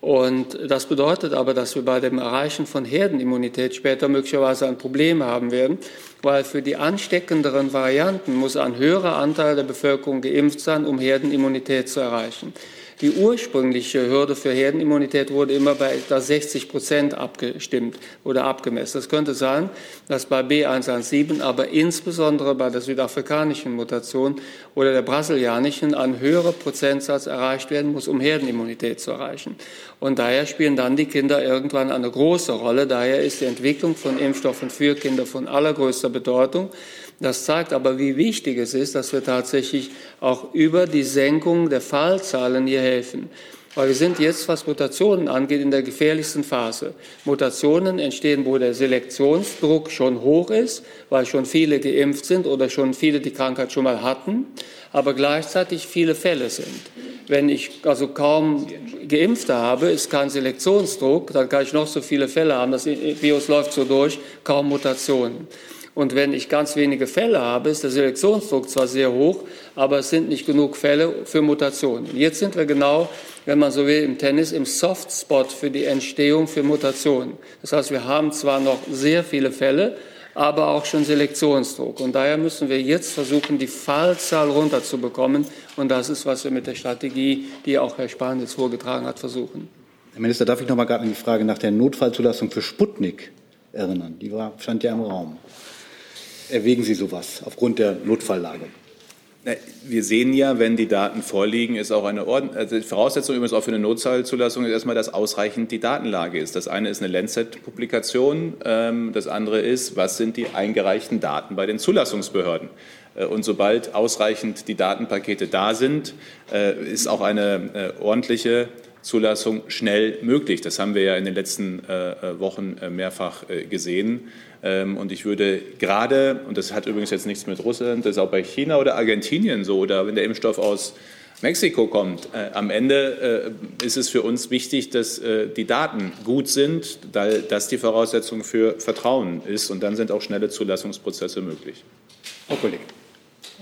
Und das bedeutet aber, dass wir bei dem Erreichen von Herdenimmunität später möglicherweise ein Problem haben werden, weil für die ansteckenderen Varianten muss ein höherer Anteil der Bevölkerung geimpft sein, um Herdenimmunität zu erreichen. Die ursprüngliche Hürde für Herdenimmunität wurde immer bei etwa 60 Prozent abgestimmt oder abgemessen. Es könnte sein, dass bei B117, aber insbesondere bei der südafrikanischen Mutation oder der brasilianischen ein höherer Prozentsatz erreicht werden muss, um Herdenimmunität zu erreichen. Und daher spielen dann die Kinder irgendwann eine große Rolle. Daher ist die Entwicklung von Impfstoffen für Kinder von allergrößter Bedeutung. Das zeigt aber, wie wichtig es ist, dass wir tatsächlich auch über die Senkung der Fallzahlen hier helfen. Weil wir sind jetzt, was Mutationen angeht, in der gefährlichsten Phase. Mutationen entstehen, wo der Selektionsdruck schon hoch ist, weil schon viele geimpft sind oder schon viele die Krankheit schon mal hatten, aber gleichzeitig viele Fälle sind. Wenn ich also kaum Geimpfte habe, ist kein Selektionsdruck, dann kann ich noch so viele Fälle haben, das Virus läuft so durch, kaum Mutationen. Und wenn ich ganz wenige Fälle habe, ist der Selektionsdruck zwar sehr hoch, aber es sind nicht genug Fälle für Mutationen. Jetzt sind wir genau, wenn man so will, im Tennis im Softspot für die Entstehung für Mutationen. Das heißt, wir haben zwar noch sehr viele Fälle, aber auch schon Selektionsdruck. Und daher müssen wir jetzt versuchen, die Fallzahl runterzubekommen. Und das ist, was wir mit der Strategie, die auch Herr Spahn jetzt vorgetragen hat, versuchen. Herr Minister, darf ich noch mal gerade die Frage nach der Notfallzulassung für Sputnik erinnern? Die war, stand ja im Raum. Erwägen Sie sowas aufgrund der Notfalllage? Wir sehen ja, wenn die Daten vorliegen, ist auch eine Ordnung. Also Voraussetzung übrigens auch für eine Notfallzulassung ist erstmal, dass ausreichend die Datenlage ist. Das eine ist eine Lancet-Publikation, ähm, das andere ist, was sind die eingereichten Daten bei den Zulassungsbehörden. Äh, und sobald ausreichend die Datenpakete da sind, äh, ist auch eine äh, ordentliche Zulassung schnell möglich. Das haben wir ja in den letzten Wochen mehrfach gesehen. Ähm, und ich würde gerade, und das hat übrigens jetzt nichts mit Russland, das ist auch bei China oder Argentinien so, oder wenn der Impfstoff aus Mexiko kommt, äh, am Ende äh, ist es für uns wichtig, dass äh, die Daten gut sind, da das die Voraussetzung für Vertrauen ist. Und dann sind auch schnelle Zulassungsprozesse möglich. Frau Kollegin.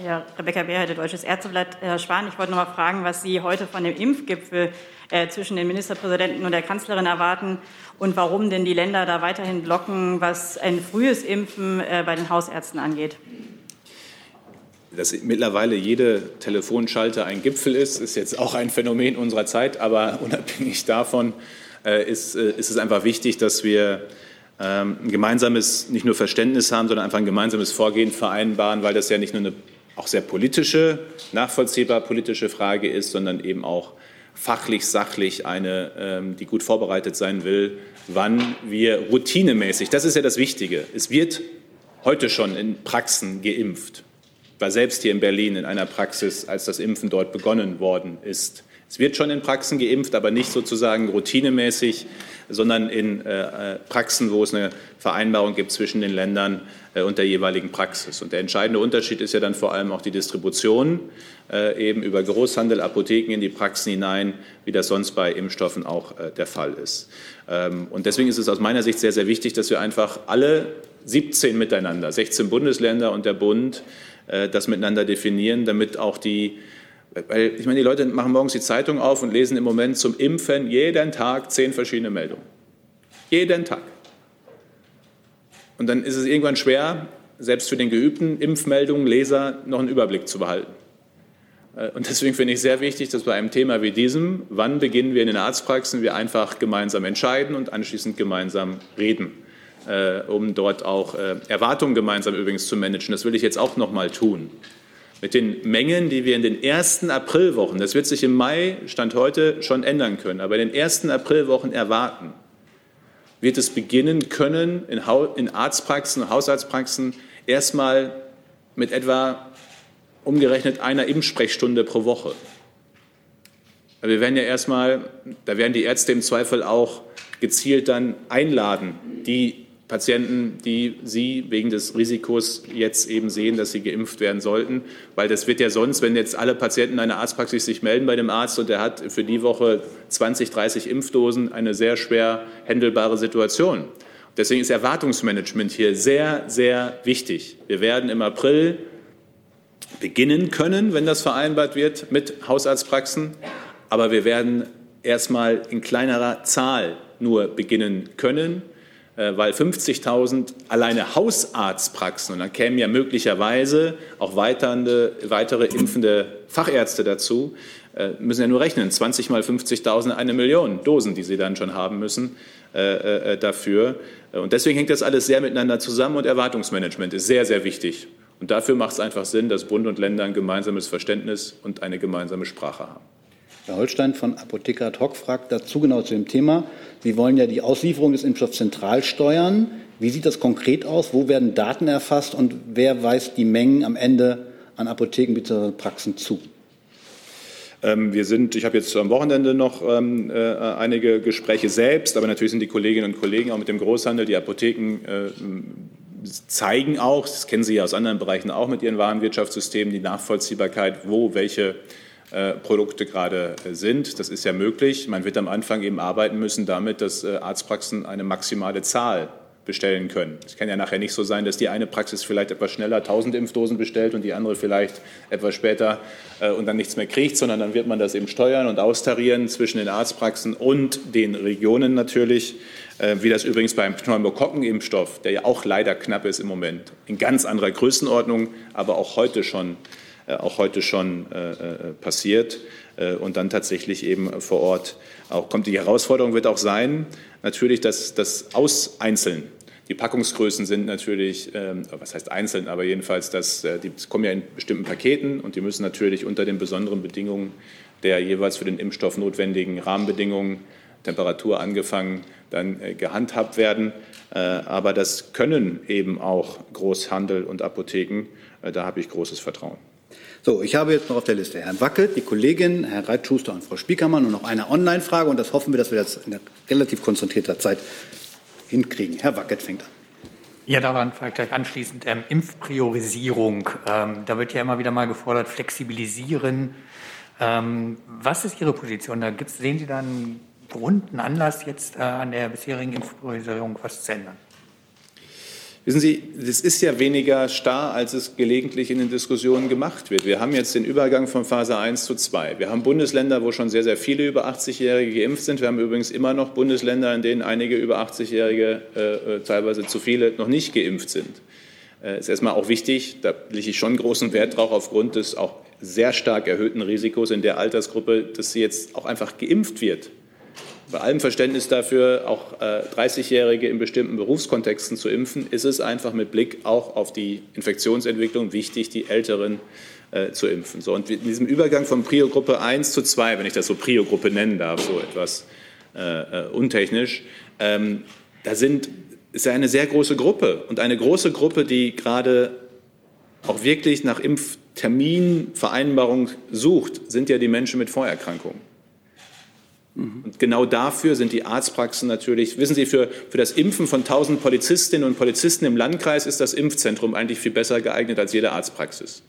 Ja, Rebecca Beerheide, Deutsches Ärzteblatt. Herr Spahn, ich wollte noch mal fragen, was Sie heute von dem Impfgipfel äh, zwischen den Ministerpräsidenten und der Kanzlerin erwarten und warum denn die Länder da weiterhin blocken, was ein frühes Impfen äh, bei den Hausärzten angeht. Dass mittlerweile jede Telefonschalte ein Gipfel ist, ist jetzt auch ein Phänomen unserer Zeit. Aber unabhängig davon äh, ist, äh, ist es einfach wichtig, dass wir ähm, ein gemeinsames, nicht nur Verständnis haben, sondern einfach ein gemeinsames Vorgehen vereinbaren, weil das ja nicht nur eine auch sehr politische, nachvollziehbar politische Frage ist, sondern eben auch fachlich, sachlich eine, ähm, die gut vorbereitet sein will, wann wir routinemäßig, das ist ja das Wichtige, es wird heute schon in Praxen geimpft. Ich war selbst hier in Berlin in einer Praxis, als das Impfen dort begonnen worden ist. Es wird schon in Praxen geimpft, aber nicht sozusagen routinemäßig, sondern in äh, äh, Praxen, wo es eine Vereinbarung gibt zwischen den Ländern äh, und der jeweiligen Praxis. Und der entscheidende Unterschied ist ja dann vor allem auch die Distribution, eben über Großhandel, Apotheken in die Praxen hinein, wie das sonst bei Impfstoffen auch der Fall ist. Ähm, und deswegen ist es aus meiner Sicht sehr, sehr wichtig, dass wir einfach alle 17 miteinander, 16 Bundesländer und der Bund, das miteinander definieren, damit auch die weil ich meine, die Leute machen morgens die Zeitung auf und lesen im Moment zum Impfen jeden Tag zehn verschiedene Meldungen. Jeden Tag. Und dann ist es irgendwann schwer, selbst für den geübten Impfmeldungen Leser noch einen Überblick zu behalten. Äh, und deswegen finde ich sehr wichtig, dass bei einem Thema wie diesem, wann beginnen wir in den Arztpraxen, wir einfach gemeinsam entscheiden und anschließend gemeinsam reden, äh, um dort auch äh, Erwartungen gemeinsam übrigens zu managen. Das will ich jetzt auch noch mal tun mit den Mengen, die wir in den ersten Aprilwochen, das wird sich im Mai, Stand heute, schon ändern können, aber in den ersten Aprilwochen erwarten, wird es beginnen können, in, Arztpraxen, Hausarztpraxen erstmal mit etwa umgerechnet einer Impfsprechstunde pro Woche. Wir werden ja erstmal, da werden die Ärzte im Zweifel auch gezielt dann einladen, die Patienten, die Sie wegen des Risikos jetzt eben sehen, dass sie geimpft werden sollten. Weil das wird ja sonst, wenn jetzt alle Patienten einer Arztpraxis sich melden bei dem Arzt und der hat für die Woche 20, 30 Impfdosen, eine sehr schwer händelbare Situation. Deswegen ist Erwartungsmanagement hier sehr, sehr wichtig. Wir werden im April beginnen können, wenn das vereinbart wird mit Hausarztpraxen. Aber wir werden erstmal in kleinerer Zahl nur beginnen können. Äh, weil 50.000 alleine Hausarztpraxen, und dann kämen ja möglicherweise auch weitere, weitere impfende Fachärzte dazu, äh, müssen ja nur rechnen, 20 mal 50.000, eine Million Dosen, die sie dann schon haben müssen äh, dafür. Und deswegen hängt das alles sehr miteinander zusammen und Erwartungsmanagement ist sehr, sehr wichtig. Und dafür macht es einfach Sinn, dass Bund und Länder ein gemeinsames Verständnis und eine gemeinsame Sprache haben. Herr Holstein von Apotheker ad hoc fragt dazu genau zu dem Thema. Sie wollen ja die Auslieferung des Impfstoffs zentral steuern. Wie sieht das konkret aus? Wo werden Daten erfasst und wer weist die Mengen am Ende an Apotheken bzw. Praxen zu? Ähm, wir sind, ich habe jetzt am Wochenende noch ähm, äh, einige Gespräche selbst, aber natürlich sind die Kolleginnen und Kollegen auch mit dem Großhandel, die Apotheken äh, zeigen auch, das kennen Sie ja aus anderen Bereichen auch mit Ihren Warenwirtschaftssystemen, die Nachvollziehbarkeit, wo welche Produkte gerade äh, sind. Das ist ja möglich. Man wird am Anfang eben arbeiten müssen damit, dass äh, Arztpraxen eine maximale Zahl bestellen können. Es kann ja nachher nicht so sein, dass die eine Praxis vielleicht etwas schneller 1000 Impfdosen bestellt und die andere vielleicht etwas später und dann nichts mehr kriegt, sondern dann wird man das eben steuern und austarieren zwischen den Arztpraxen und den Regionen natürlich, wie das übrigens beim Pneumokokkenimpfstoff, der ja auch leider knapp ist im Moment, in ganz anderer Größenordnung, aber auch heute schon äh, auch heute schon äh, äh, passiert und dann tatsächlich eben vor Ort auch kommt. Die Herausforderung wird auch sein, natürlich das, das Auseinzeln. Die Packungsgrößen sind natürlich, ähm, was heißt einzeln, aber jedenfalls, das, die kommen ja in bestimmten Paketen und die müssen natürlich unter den besonderen Bedingungen der jeweils für den Impfstoff notwendigen Rahmenbedingungen, Temperatur angefangen, dann gehandhabt werden. Aber das können eben auch Großhandel und Apotheken. Da habe ich großes Vertrauen. So, ich habe jetzt noch auf der Liste Herrn Wackel, die Kollegin, Herr Reitschuster und Frau Spiekermann und noch eine Online-Frage. Und das hoffen wir, dass wir das in relativ konzentrierter Zeit hinkriegen. Herr Wackett fängt an. Ja, daran gleich anschließend ähm, Impfpriorisierung. Ähm, da wird ja immer wieder mal gefordert, flexibilisieren. Ähm, was ist Ihre Position? Da gibt's, sehen Sie da einen Grund, einen Anlass, jetzt äh, an der bisherigen Impfpriorisierung was zu ändern? Wissen Sie, das ist ja weniger starr, als es gelegentlich in den Diskussionen gemacht wird. Wir haben jetzt den Übergang von Phase 1 zu 2. Wir haben Bundesländer, wo schon sehr, sehr viele über 80-Jährige geimpft sind. Wir haben übrigens immer noch Bundesländer, in denen einige über 80-Jährige, äh, äh, teilweise zu viele, noch nicht geimpft sind. Äh, ist erstmal auch wichtig, da lege ich schon großen Wert drauf, aufgrund des auch sehr stark erhöhten Risikos in der Altersgruppe, dass sie jetzt auch einfach geimpft wird. Bei allem Verständnis dafür, auch 30-Jährige in bestimmten Berufskontexten zu impfen, ist es einfach mit Blick auch auf die Infektionsentwicklung wichtig, die Älteren zu impfen. So, und in diesem Übergang von Prio-Gruppe 1 zu 2, wenn ich das so Prio-Gruppe nennen darf, so etwas äh, untechnisch, ähm, da sind, ist ja eine sehr große Gruppe und eine große Gruppe, die gerade auch wirklich nach Impfterminvereinbarung sucht, sind ja die Menschen mit Vorerkrankungen. Mhm. Und genau dafür sind die Arztpraxen natürlich, wissen Sie, für, für das Impfen von 1000 Polizistinnen und Polizisten im Landkreis ist das Impfzentrum eigentlich viel besser geeignet als jede Arztpraxis.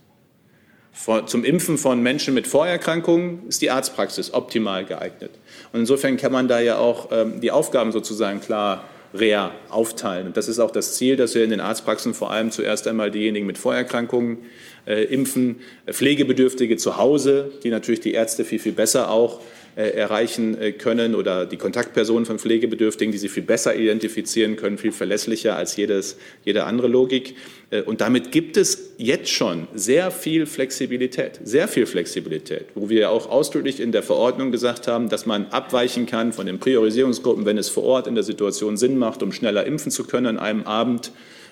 Zum Impfen von Menschen mit Vorerkrankungen ist die Arztpraxis optimal geeignet. Und insofern kann man da ja auch ähm, die Aufgaben sozusagen klar rea aufteilen. Und das ist auch das Ziel, dass wir in den Arztpraxen vor allem zuerst einmal diejenigen mit Vorerkrankungen äh, impfen, Pflegebedürftige zu Hause, die natürlich die Ärzte viel, viel besser auch erreichen äh, können oder die Kontaktpersonen von Pflegebedürftigen, die sie viel besser identifizieren können, viel verlässlicher als jedes, jede andere Logik. Äh, und damit gibt es jetzt schon sehr viel Flexibilität, sehr viel Flexibilität, wo wir auch ausdrücklich in der Verordnung gesagt haben, dass man abweichen kann von den Priorisierungsgruppen, wenn es vor Ort in der Situation Sinn macht, um schneller impfen zu können an einem Abend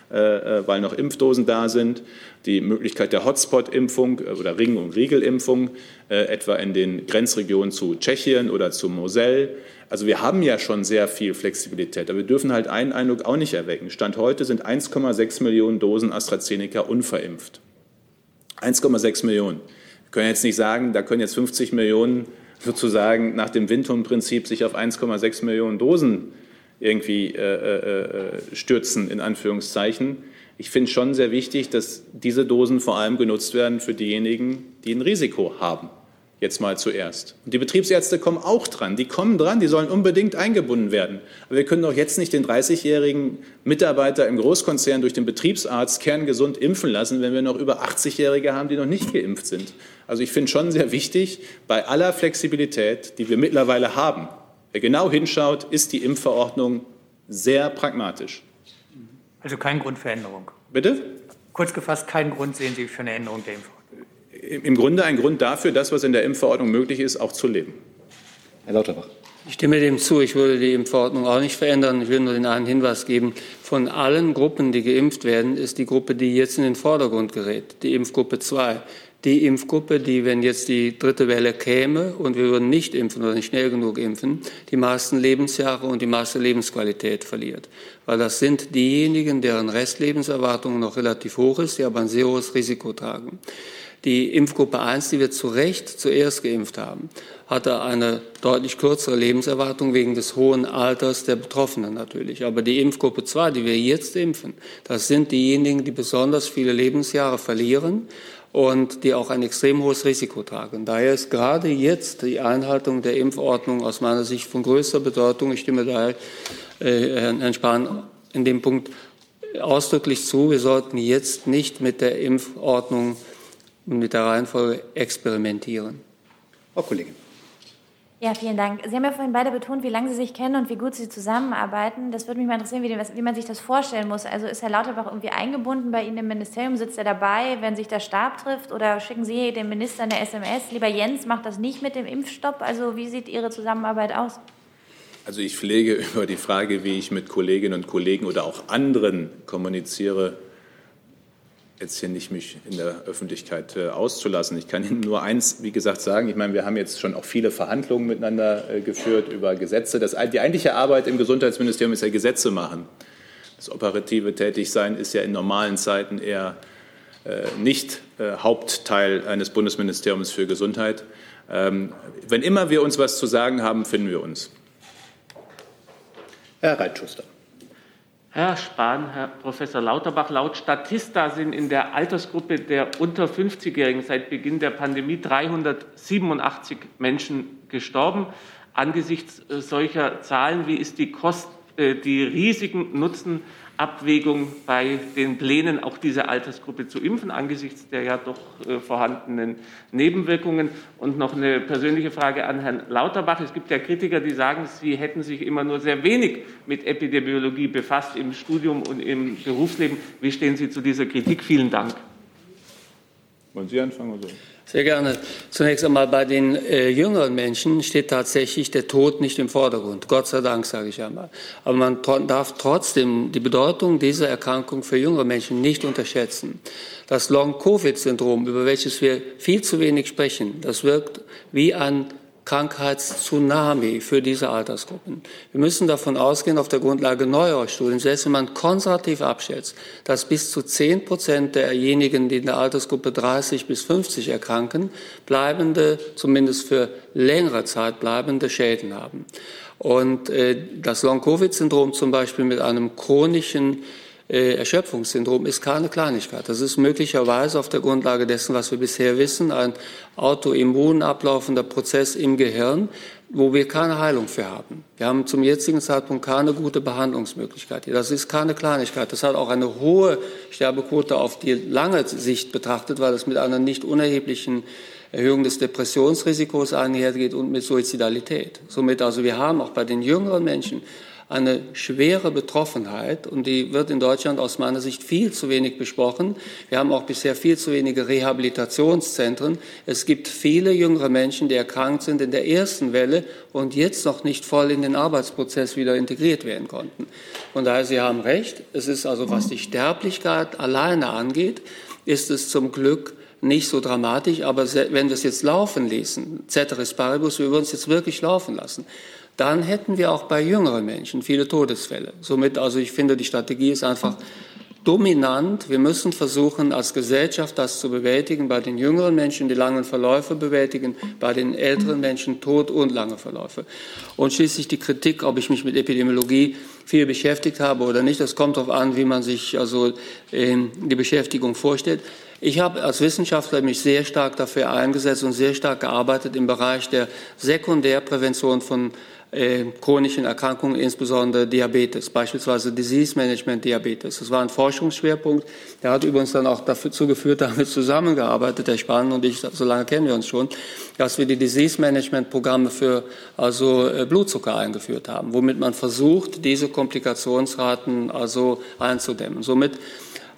weil noch Impfdosen da sind die Möglichkeit der Hotspot-Impfung äh, oder Ring- und Riegelimpfung, äh, etwa in den Grenzregionen zu Tschechien oder zu Moselle. Also wir haben ja schon sehr viel Flexibilität, aber wir dürfen halt einen Eindruck auch nicht erwecken. Stand heute sind 1,6 Millionen Dosen AstraZeneca unverimpft. 1,6 Millionen. Wir können jetzt nicht sagen, da können jetzt 50 Millionen sozusagen nach dem Windhund-Prinzip sich auf 1,6 Millionen Dosen irgendwie äh, äh, äh stürzen, in Anführungszeichen. Ich finde schon sehr wichtig, dass diese Dosen vor allem genutzt werden für diejenigen, die ein Risiko haben. Jetzt mal zuerst. Und die Betriebsärzte kommen auch dran. Die kommen dran, die sollen unbedingt eingebunden werden. Aber wir können doch jetzt nicht den 30-jährigen Mitarbeiter im Großkonzern durch den Betriebsarzt kerngesund impfen lassen, wenn wir noch über 80-Jährige haben, die noch nicht geimpft sind. Also ich finde schon sehr wichtig, bei aller Flexibilität, die wir mittlerweile haben, wer genau hinschaut, ist die Impfverordnung sehr pragmatisch. Also kein Grund für Änderung. Bitte? Kurz gefasst, keinen Grund sehen Sie für eine Änderung der Impfverordnung. Im Grunde ein Grund dafür, das, was in der Impfverordnung möglich ist, auch zu leben. Herr Lauterbach. Ich stimme dem zu. Ich würde die Impfverordnung auch nicht verändern. Ich will nur den einen Hinweis geben. Von allen Gruppen, die geimpft werden, ist die Gruppe, die jetzt in den Vordergrund gerät, die Impfgruppe 2 die Impfgruppe, die, wenn jetzt die dritte Welle käme und wir würden nicht impfen oder nicht schnell genug impfen, die meisten Lebensjahre und die meiste Lebensqualität verliert. Weil das sind diejenigen, deren Restlebenserwartung noch relativ hoch ist, die aber ein sehr hohes Risiko tragen. Die Impfgruppe 1, die wir zu Recht zuerst geimpft haben, hatte eine deutlich kürzere Lebenserwartung wegen des hohen Alters der Betroffenen natürlich. Aber die Impfgruppe 2, die wir jetzt impfen, das sind diejenigen, die besonders viele Lebensjahre verlieren und die auch ein extrem hohes Risiko tragen. Daher ist gerade jetzt die Einhaltung der Impfordnung aus meiner Sicht von größter Bedeutung. Ich stimme daher äh, Herrn Spahn in dem Punkt ausdrücklich zu. Wir sollten jetzt nicht mit der Impfordnung und mit der Reihenfolge experimentieren. Frau Kollegin. Ja, vielen Dank. Sie haben ja vorhin beide betont, wie lange Sie sich kennen und wie gut Sie zusammenarbeiten. Das würde mich mal interessieren, wie, wie, man sich das vorstellen muss. Also ist Herr Lauterbach irgendwie eingebunden bei Ihnen im Ministerium? Sitzt er dabei, wenn sich der Stab trifft? Oder schicken Sie dem Minister eine SMS? Lieber Jens, macht das nicht mit dem Impfstopp. Also wie sieht Ihre Zusammenarbeit aus? Also ich pflege *laughs* über die Frage, wie ich mit Kolleginnen und Kollegen oder auch anderen kommuniziere, jetzt hier nicht mich in der Öffentlichkeit äh, auszulassen. Ich kann Ihnen nur eins, wie gesagt, sagen. Ich meine, wir haben jetzt schon auch viele Verhandlungen miteinander äh, geführt über Gesetze. Das, die eigentliche Arbeit im Gesundheitsministerium ist ja Gesetze machen. Das operative Tätigsein ist ja in normalen Zeiten eher äh, nicht äh, Hauptteil eines Bundesministeriums für Gesundheit. Ähm, wenn immer wir uns was zu sagen haben, finden wir uns. Herr Reitschuster. Herr Spahn, Herr Professor Lauterbach, laut Statista sind in der Altersgruppe der unter 50-Jährigen seit Beginn der Pandemie 387 Menschen gestorben. Angesichts äh, solcher Zahlen, wie ist die, Kost, äh, die Risiken Nutzen Abwägung bei den Plänen, auch diese Altersgruppe zu impfen, angesichts der ja doch äh, vorhandenen Nebenwirkungen. Und noch eine persönliche Frage an Herrn Lauterbach. Es gibt ja Kritiker, die sagen, Sie hätten sich immer nur sehr wenig mit Epidemiologie befasst im Studium und im Berufsleben. Wie stehen Sie zu dieser Kritik? Vielen Dank. Wollen Sie anfangen? Oder? Sehr gerne. Zunächst einmal bei den äh, jüngeren Menschen steht tatsächlich der Tod nicht im Vordergrund. Gott sei Dank, sage ich einmal. Aber man darf trotzdem die Bedeutung dieser Erkrankung für jüngere Menschen nicht unterschätzen. Das Long-Covid-Syndrom, über welches wir viel zu wenig sprechen, das wirkt wie ein Krankheitstsunami für diese Altersgruppen. Wir müssen davon ausgehen, auf der Grundlage neuerer Studien, selbst wenn man konservativ abschätzt, dass bis zu 10 Prozent derjenigen, die in der Altersgruppe 30 bis 50 erkranken, bleibende, zumindest für längere Zeit bleibende Schäden haben. Und äh, das Long-Covid-Syndrom zum Beispiel mit einem chronischen Erschöpfungssyndrom ist keine Kleinigkeit. Das ist möglicherweise auf der Grundlage dessen, was wir bisher wissen, ein autoimmun ablaufender Prozess im Gehirn, wo wir keine Heilung für haben. Wir haben zum jetzigen Zeitpunkt keine gute Behandlungsmöglichkeit. Das ist keine Kleinigkeit. Das hat auch eine hohe Sterbequote auf die lange Sicht betrachtet, weil es mit einer nicht unerheblichen Erhöhung des Depressionsrisikos einhergeht und mit Suizidalität. Somit also wir haben auch bei den jüngeren Menschen eine schwere Betroffenheit und die wird in Deutschland aus meiner Sicht viel zu wenig besprochen. Wir haben auch bisher viel zu wenige Rehabilitationszentren. Es gibt viele jüngere Menschen, die erkrankt sind in der ersten Welle und jetzt noch nicht voll in den Arbeitsprozess wieder integriert werden konnten. Von daher, Sie haben recht. Es ist also, was die Sterblichkeit alleine angeht, ist es zum Glück nicht so dramatisch, aber wenn wir es jetzt laufen ließen, Ceteris Paribus, wir würden es jetzt wirklich laufen lassen, dann hätten wir auch bei jüngeren Menschen viele Todesfälle. Somit, also ich finde, die Strategie ist einfach dominant. Wir müssen versuchen, als Gesellschaft das zu bewältigen, bei den jüngeren Menschen die langen Verläufe bewältigen, bei den älteren Menschen Tod und lange Verläufe. Und schließlich die Kritik, ob ich mich mit Epidemiologie viel beschäftigt habe oder nicht, das kommt darauf an, wie man sich also die Beschäftigung vorstellt. Ich habe als Wissenschaftler mich sehr stark dafür eingesetzt und sehr stark gearbeitet im Bereich der Sekundärprävention von äh, chronischen Erkrankungen, insbesondere Diabetes, beispielsweise Disease Management Diabetes. Das war ein Forschungsschwerpunkt. Der hat übrigens dann auch dazu geführt, da haben wir zusammengearbeitet, Herr Spahn und ich, so lange kennen wir uns schon, dass wir die Disease Management Programme für also äh, Blutzucker eingeführt haben, womit man versucht, diese Komplikationsraten also einzudämmen. Somit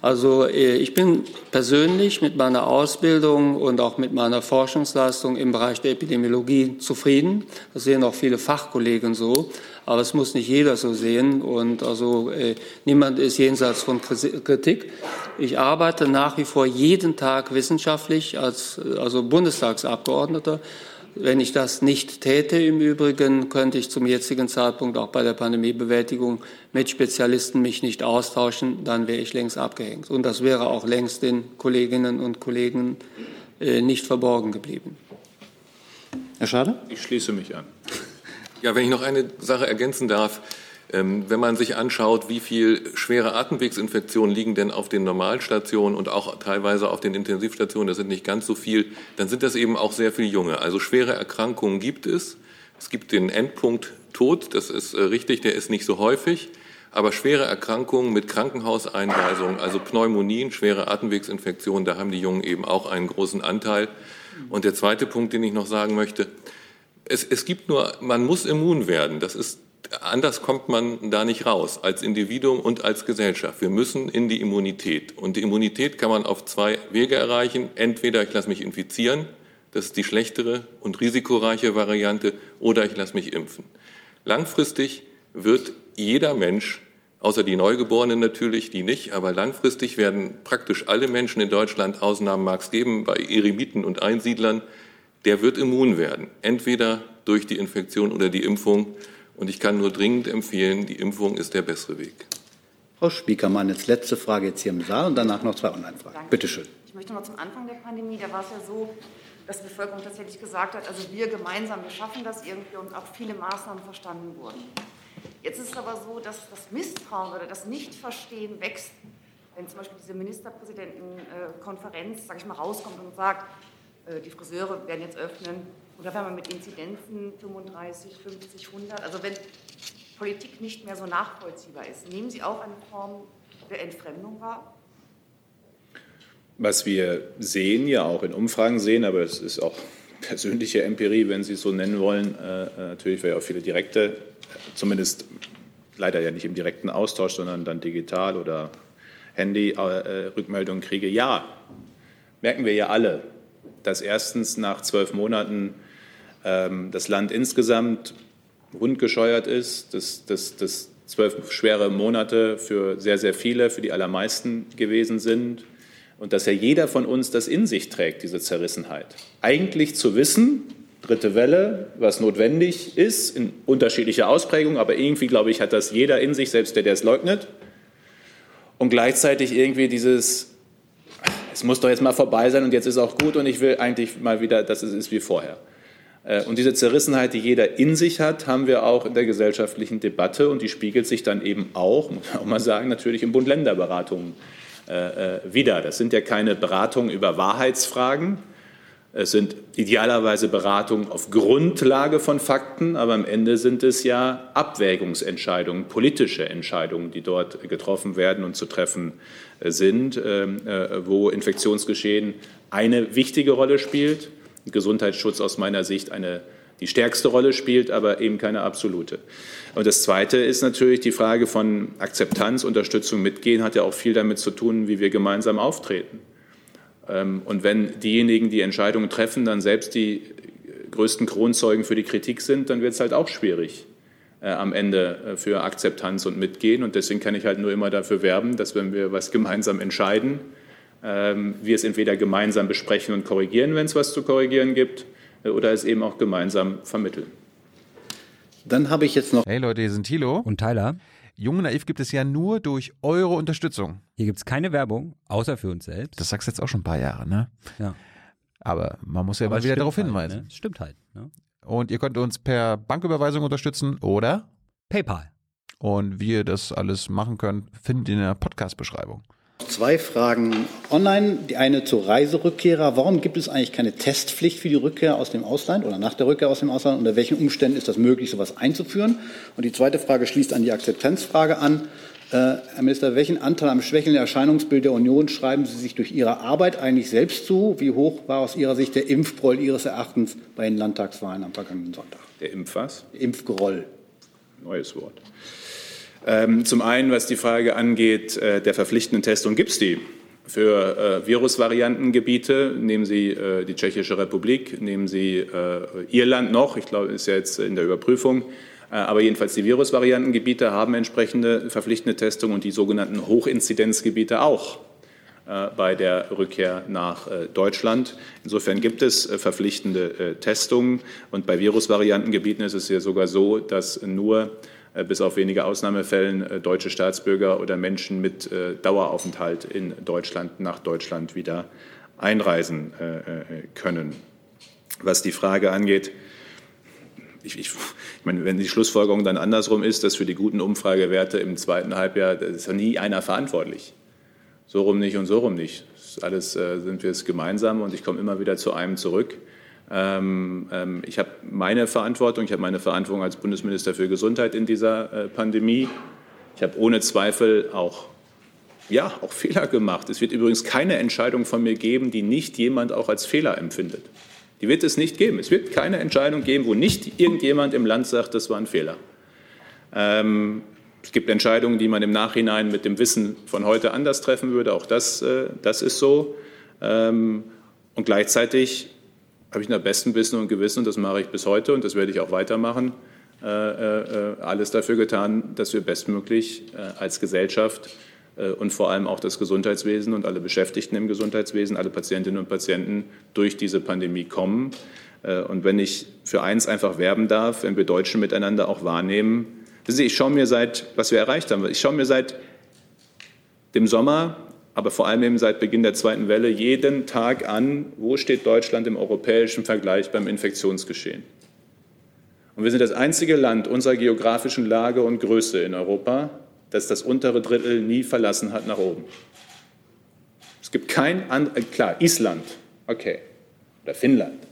also äh, ich bin persönlich mit meiner Ausbildung und auch mit meiner Forschungsleistung im Bereich der Epidemiologie zufrieden. Das sehen auch viele Fachkollegen so. Aber es muss nicht jeder so sehen. Und also äh, niemand ist jenseits von Kritik. Ich arbeite nach wie vor jeden Tag wissenschaftlich als also Bundestagsabgeordneter wenn ich das nicht täte im Übrigen, könnte ich zum jetzigen Zeitpunkt auch bei der Pandemiebewältigung mit Spezialisten mich nicht austauschen, dann wäre ich längst abgehängt. Und das wäre auch längst den Kolleginnen und Kollegen äh, nicht verborgen geblieben. Herr Schade? Ich schließe mich an. Ja, wenn ich noch eine Sache ergänzen darf. Ähm, wenn man sich anschaut, wie viel schwere Atemwegsinfektionen liegen denn auf den Normalstationen und auch teilweise auf den Intensivstationen, das sind nicht ganz so viel, dann sind das eben auch sehr viele Junge. Also schwere Erkrankungen gibt es. Es gibt den Endpunkt Tod, das ist äh, richtig, der ist nicht so häufig. Aber schwere Erkrankungen mit Krankenhauseinweisungen, also Pneumonien, schwere Atemwegsinfektionen, da haben die Jungen eben auch einen großen Anteil. Und der zweite Punkt, den ich noch sagen möchte, es, es gibt nur, man muss immun werden. Das ist anders kommt man da nicht raus, als Individuum und als Gesellschaft. Wir müssen in die Immunität. Und die Immunität kann man auf zwei Wege erreichen. Entweder ich lasse mich infizieren, das ist die schlechtere und risikoreiche Variante, oder ich lasse mich impfen. Langfristig wird jeder Mensch, außer die Neugeborenen natürlich, die nicht, aber langfristig werden praktisch alle Menschen in Deutschland, Ausnahmen mag es geben, bei Eremiten und Einsiedlern, der wird immun werden. Entweder durch die Infektion oder die Impfung. Und ich kann nur dringend empfehlen, die Impfung ist der bessere Weg. Frau Spiekermann, jetzt letzte Frage jetzt hier im Saal und danach noch zwei Online-Fragen. Bitte schön. Ich möchte noch zum Anfang der Pandemie, da war es ja so, dass die Bevölkerung tatsächlich gesagt hat, also wir gemeinsam, wir schaffen das irgendwie und auch viele Maßnahmen verstanden wurden. Jetzt ist es aber so, dass das Misstrauen oder das Nichtverstehen wächst, wenn zum Beispiel diese Ministerpräsidentenkonferenz, sage ich mal, rauskommt und sagt, äh, die Friseure werden jetzt öffnen, oder wenn man mit Inzidenzen 35, 50, 100, also wenn Politik nicht mehr so nachvollziehbar ist, nehmen Sie auch eine Form der Entfremdung wahr? Was wir sehen, ja auch in Umfragen sehen, aber es ist auch persönliche Empirie, wenn Sie es so nennen wollen, äh, natürlich, weil ja auch viele direkte, zumindest leider ja nicht im direkten Austausch, sondern dann digital oder Handy-Rückmeldungen äh, kriege. Ja, merken wir ja alle, dass erstens nach zwölf Monaten das Land insgesamt rundgescheuert ist, dass, dass, dass zwölf schwere Monate für sehr, sehr viele, für die allermeisten gewesen sind und dass ja jeder von uns das in sich trägt, diese Zerrissenheit. Eigentlich zu wissen, dritte Welle, was notwendig ist, in unterschiedlicher Ausprägung, aber irgendwie, glaube ich, hat das jeder in sich, selbst der, der es leugnet. Und gleichzeitig irgendwie dieses, es muss doch jetzt mal vorbei sein und jetzt ist auch gut und ich will eigentlich mal wieder, dass es ist wie vorher. Äh, und diese Zerrissenheit, die jeder in sich hat, haben wir auch in der gesellschaftlichen Debatte und die spiegelt sich dann eben auch, muss man auch mal sagen, natürlich in Bund-Länder-Beratungen äh, äh, wieder. Das sind ja keine Beratungen über Wahrheitsfragen, es sind idealerweise Beratungen auf Grundlage von Fakten, aber am Ende sind es ja Abwägungsentscheidungen, politische Entscheidungen, die dort getroffen werden und zu treffen sind, ähm, wo Infektionsgeschehen eine wichtige Rolle spielt Gesundheitsschutz aus meiner Sicht eine, die stärkste Rolle spielt, aber eben keine absolute. Und das Zweite ist natürlich die Frage von Akzeptanz, Unterstützung, Mitgehen, hat ja auch viel damit zu tun, wie wir gemeinsam auftreten. Ähm, und wenn diejenigen, die Entscheidungen treffen, dann selbst die größten Kronzeugen für die Kritik sind, dann wird es halt auch schwierig äh, am Ende äh, für Akzeptanz und Mitgehen. Und deswegen kann ich halt nur immer dafür werben, dass wenn wir was gemeinsam entscheiden, wir es entweder gemeinsam besprechen und korrigieren, wenn es was zu korrigieren gibt, äh, oder es eben auch gemeinsam vermitteln. Dann habe ich jetzt noch. Hey Leute, hier sind Thilo. Und Tyler. Junge Naiv gibt es ja nur durch eure Unterstützung. Hier gibt es keine Werbung, außer für uns selbst. Das sagst du jetzt auch schon ein paar Jahre, ne? Ja. Aber man muss ja Aber mal wieder darauf halt, hinweisen. Ne? Stimmt halt. Ne? Und ihr könnt uns per Banküberweisung unterstützen oder PayPal. Und wie ihr das alles machen könnt, findet ihr in der Podcast-Beschreibung. Zwei Fragen online. Die eine zur Reiserückkehrer. Warum gibt es eigentlich keine Testpflicht für die Rückkehr aus dem Ausland oder nach der Rückkehr aus dem Ausland? Unter welchen Umständen ist das möglich, sowas einzuführen? Und die zweite Frage schließt an die Akzeptanzfrage an. Äh, Herr Minister, welchen Anteil am schwächelnden Erscheinungsbild der Union schreiben Sie sich durch Ihre Arbeit eigentlich selbst zu? Wie hoch war aus Ihrer Sicht der Impfgroll Ihres Erachtens bei den Landtagswahlen am vergangenen Sonntag? Der Impfwas? Impfgroll. Neues Wort. Ähm, zum einen, was die Frage angeht, äh, der verpflichtenden Testung, gibt es die für äh, Virusvariantengebiete. Nehmen Sie äh, die Tschechische Republik, nehmen Sie Irland noch, ich glaube, ist ja jetzt in der Überprüfung. Aber jedenfalls die Virusvariantengebiete haben entsprechende verpflichtende Testung und die sogenannten Hochinzidenzgebiete auch bei der Rückkehr nach Deutschland. Insofern gibt es verpflichtende Testungen. Und bei Virusvariantengebieten ist es ja sogar so, dass nur bis auf wenige Ausnahmefällen äh, deutsche Staatsbürger oder Menschen mit äh, Daueraufenthalt in Deutschland nach Deutschland wieder einreisen können. Was die Frage angeht, ich, ich, ich, meine, wenn die Schlussfolgerung dann andersrum ist, dass für die guten Umfragewerte im zweiten Halbjahr, da ist ja nie einer verantwortlich. So rum nicht und so rum nicht. Das alles äh, sind wir es gemeinsam und ich komme immer wieder zu einem zurück. Ähm, ähm, ich habe meine Verantwortung, ich habe meine Verantwortung als Bundesminister für Gesundheit in dieser äh, Pandemie. Ich habe ohne Zweifel auch, ja, auch Fehler gemacht. Es wird übrigens keine Entscheidung von mir geben, die nicht jemand auch als Fehler empfindet. Die wird es nicht geben. Es wird keine Entscheidung geben, wo nicht irgendjemand im Land sagt, das war ein Fehler. Ähm, es gibt Entscheidungen, die man im Nachhinein mit dem Wissen von heute anders treffen würde. Auch das, äh, das ist so. Ähm, und gleichzeitig habe ich nach bestem Wissen und Gewissen, und das mache ich bis heute und das werde ich auch weitermachen, äh, äh, alles dafür getan, dass wir bestmöglich äh, als Gesellschaft und vor allem auch das Gesundheitswesen und alle Beschäftigten im Gesundheitswesen, alle Patientinnen und Patienten durch diese Pandemie kommen. Und wenn ich für eins einfach werben darf, wenn wir Deutschen miteinander auch wahrnehmen, ich schaue mir seit, was wir erreicht haben, ich schaue mir seit dem Sommer aber vor allem eben seit Beginn der zweiten Welle jeden Tag an, wo steht Deutschland im europäischen Vergleich beim Infektionsgeschehen. Und wir sind das einzige Land unserer geografischen Lage und Größe in Europa, das das untere Drittel nie verlassen hat nach oben. Es gibt kein anderes, klar, Island, okay, oder Finnland,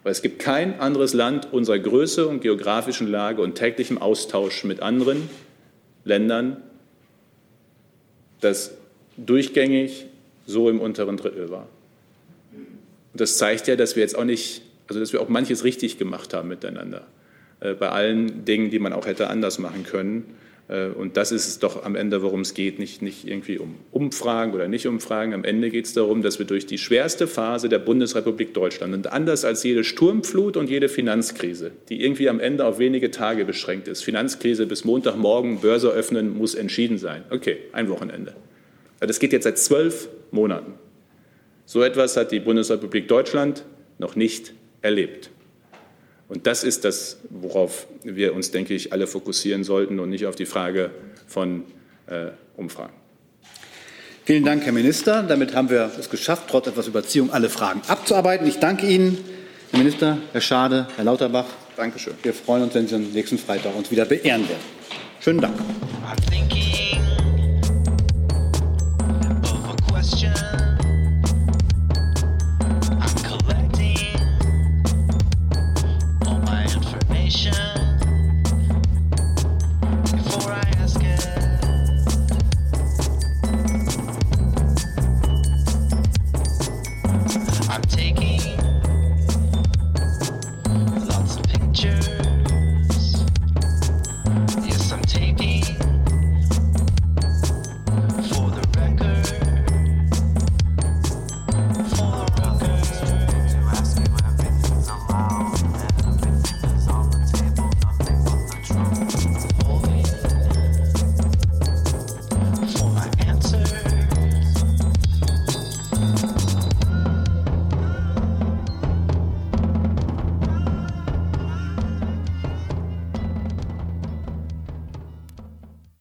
aber es gibt kein anderes Land unserer Größe und geografischen Lage und täglichem Austausch mit anderen Ländern, das durchgängig so im unteren Drittel war. Und das zeigt ja, dass wir jetzt auch nicht, also dass wir auch manches richtig gemacht haben miteinander. Äh, bei allen Dingen, die man auch hätte anders machen können. Äh, und das ist es doch am Ende, worum es geht. Nicht, nicht irgendwie um Umfragen oder nicht Umfragen. Am Ende geht es darum, dass wir durch die schwerste Phase der Bundesrepublik Deutschland und anders als jede Sturmflut und jede Finanzkrise, die irgendwie am Ende auf wenige Tage beschränkt ist, Finanzkrise bis Montagmorgen, Börse öffnen, muss entschieden sein. Okay, ein Wochenende. Das geht jetzt seit zwölf Monaten. So etwas hat die Bundesrepublik Deutschland noch nicht erlebt. Und das ist das, worauf wir uns, denke ich, alle fokussieren sollten und nicht auf die Frage von äh, Umfragen. Vielen Dank, Herr Minister. Damit haben wir es geschafft, trotz etwas Überziehung alle Fragen abzuarbeiten. Ich danke Ihnen, Herr Minister, Herr Schade, Herr Lauterbach. Dankeschön. Wir freuen uns, wenn Sie uns nächsten Freitag uns wieder beehren werden. Schönen Dank.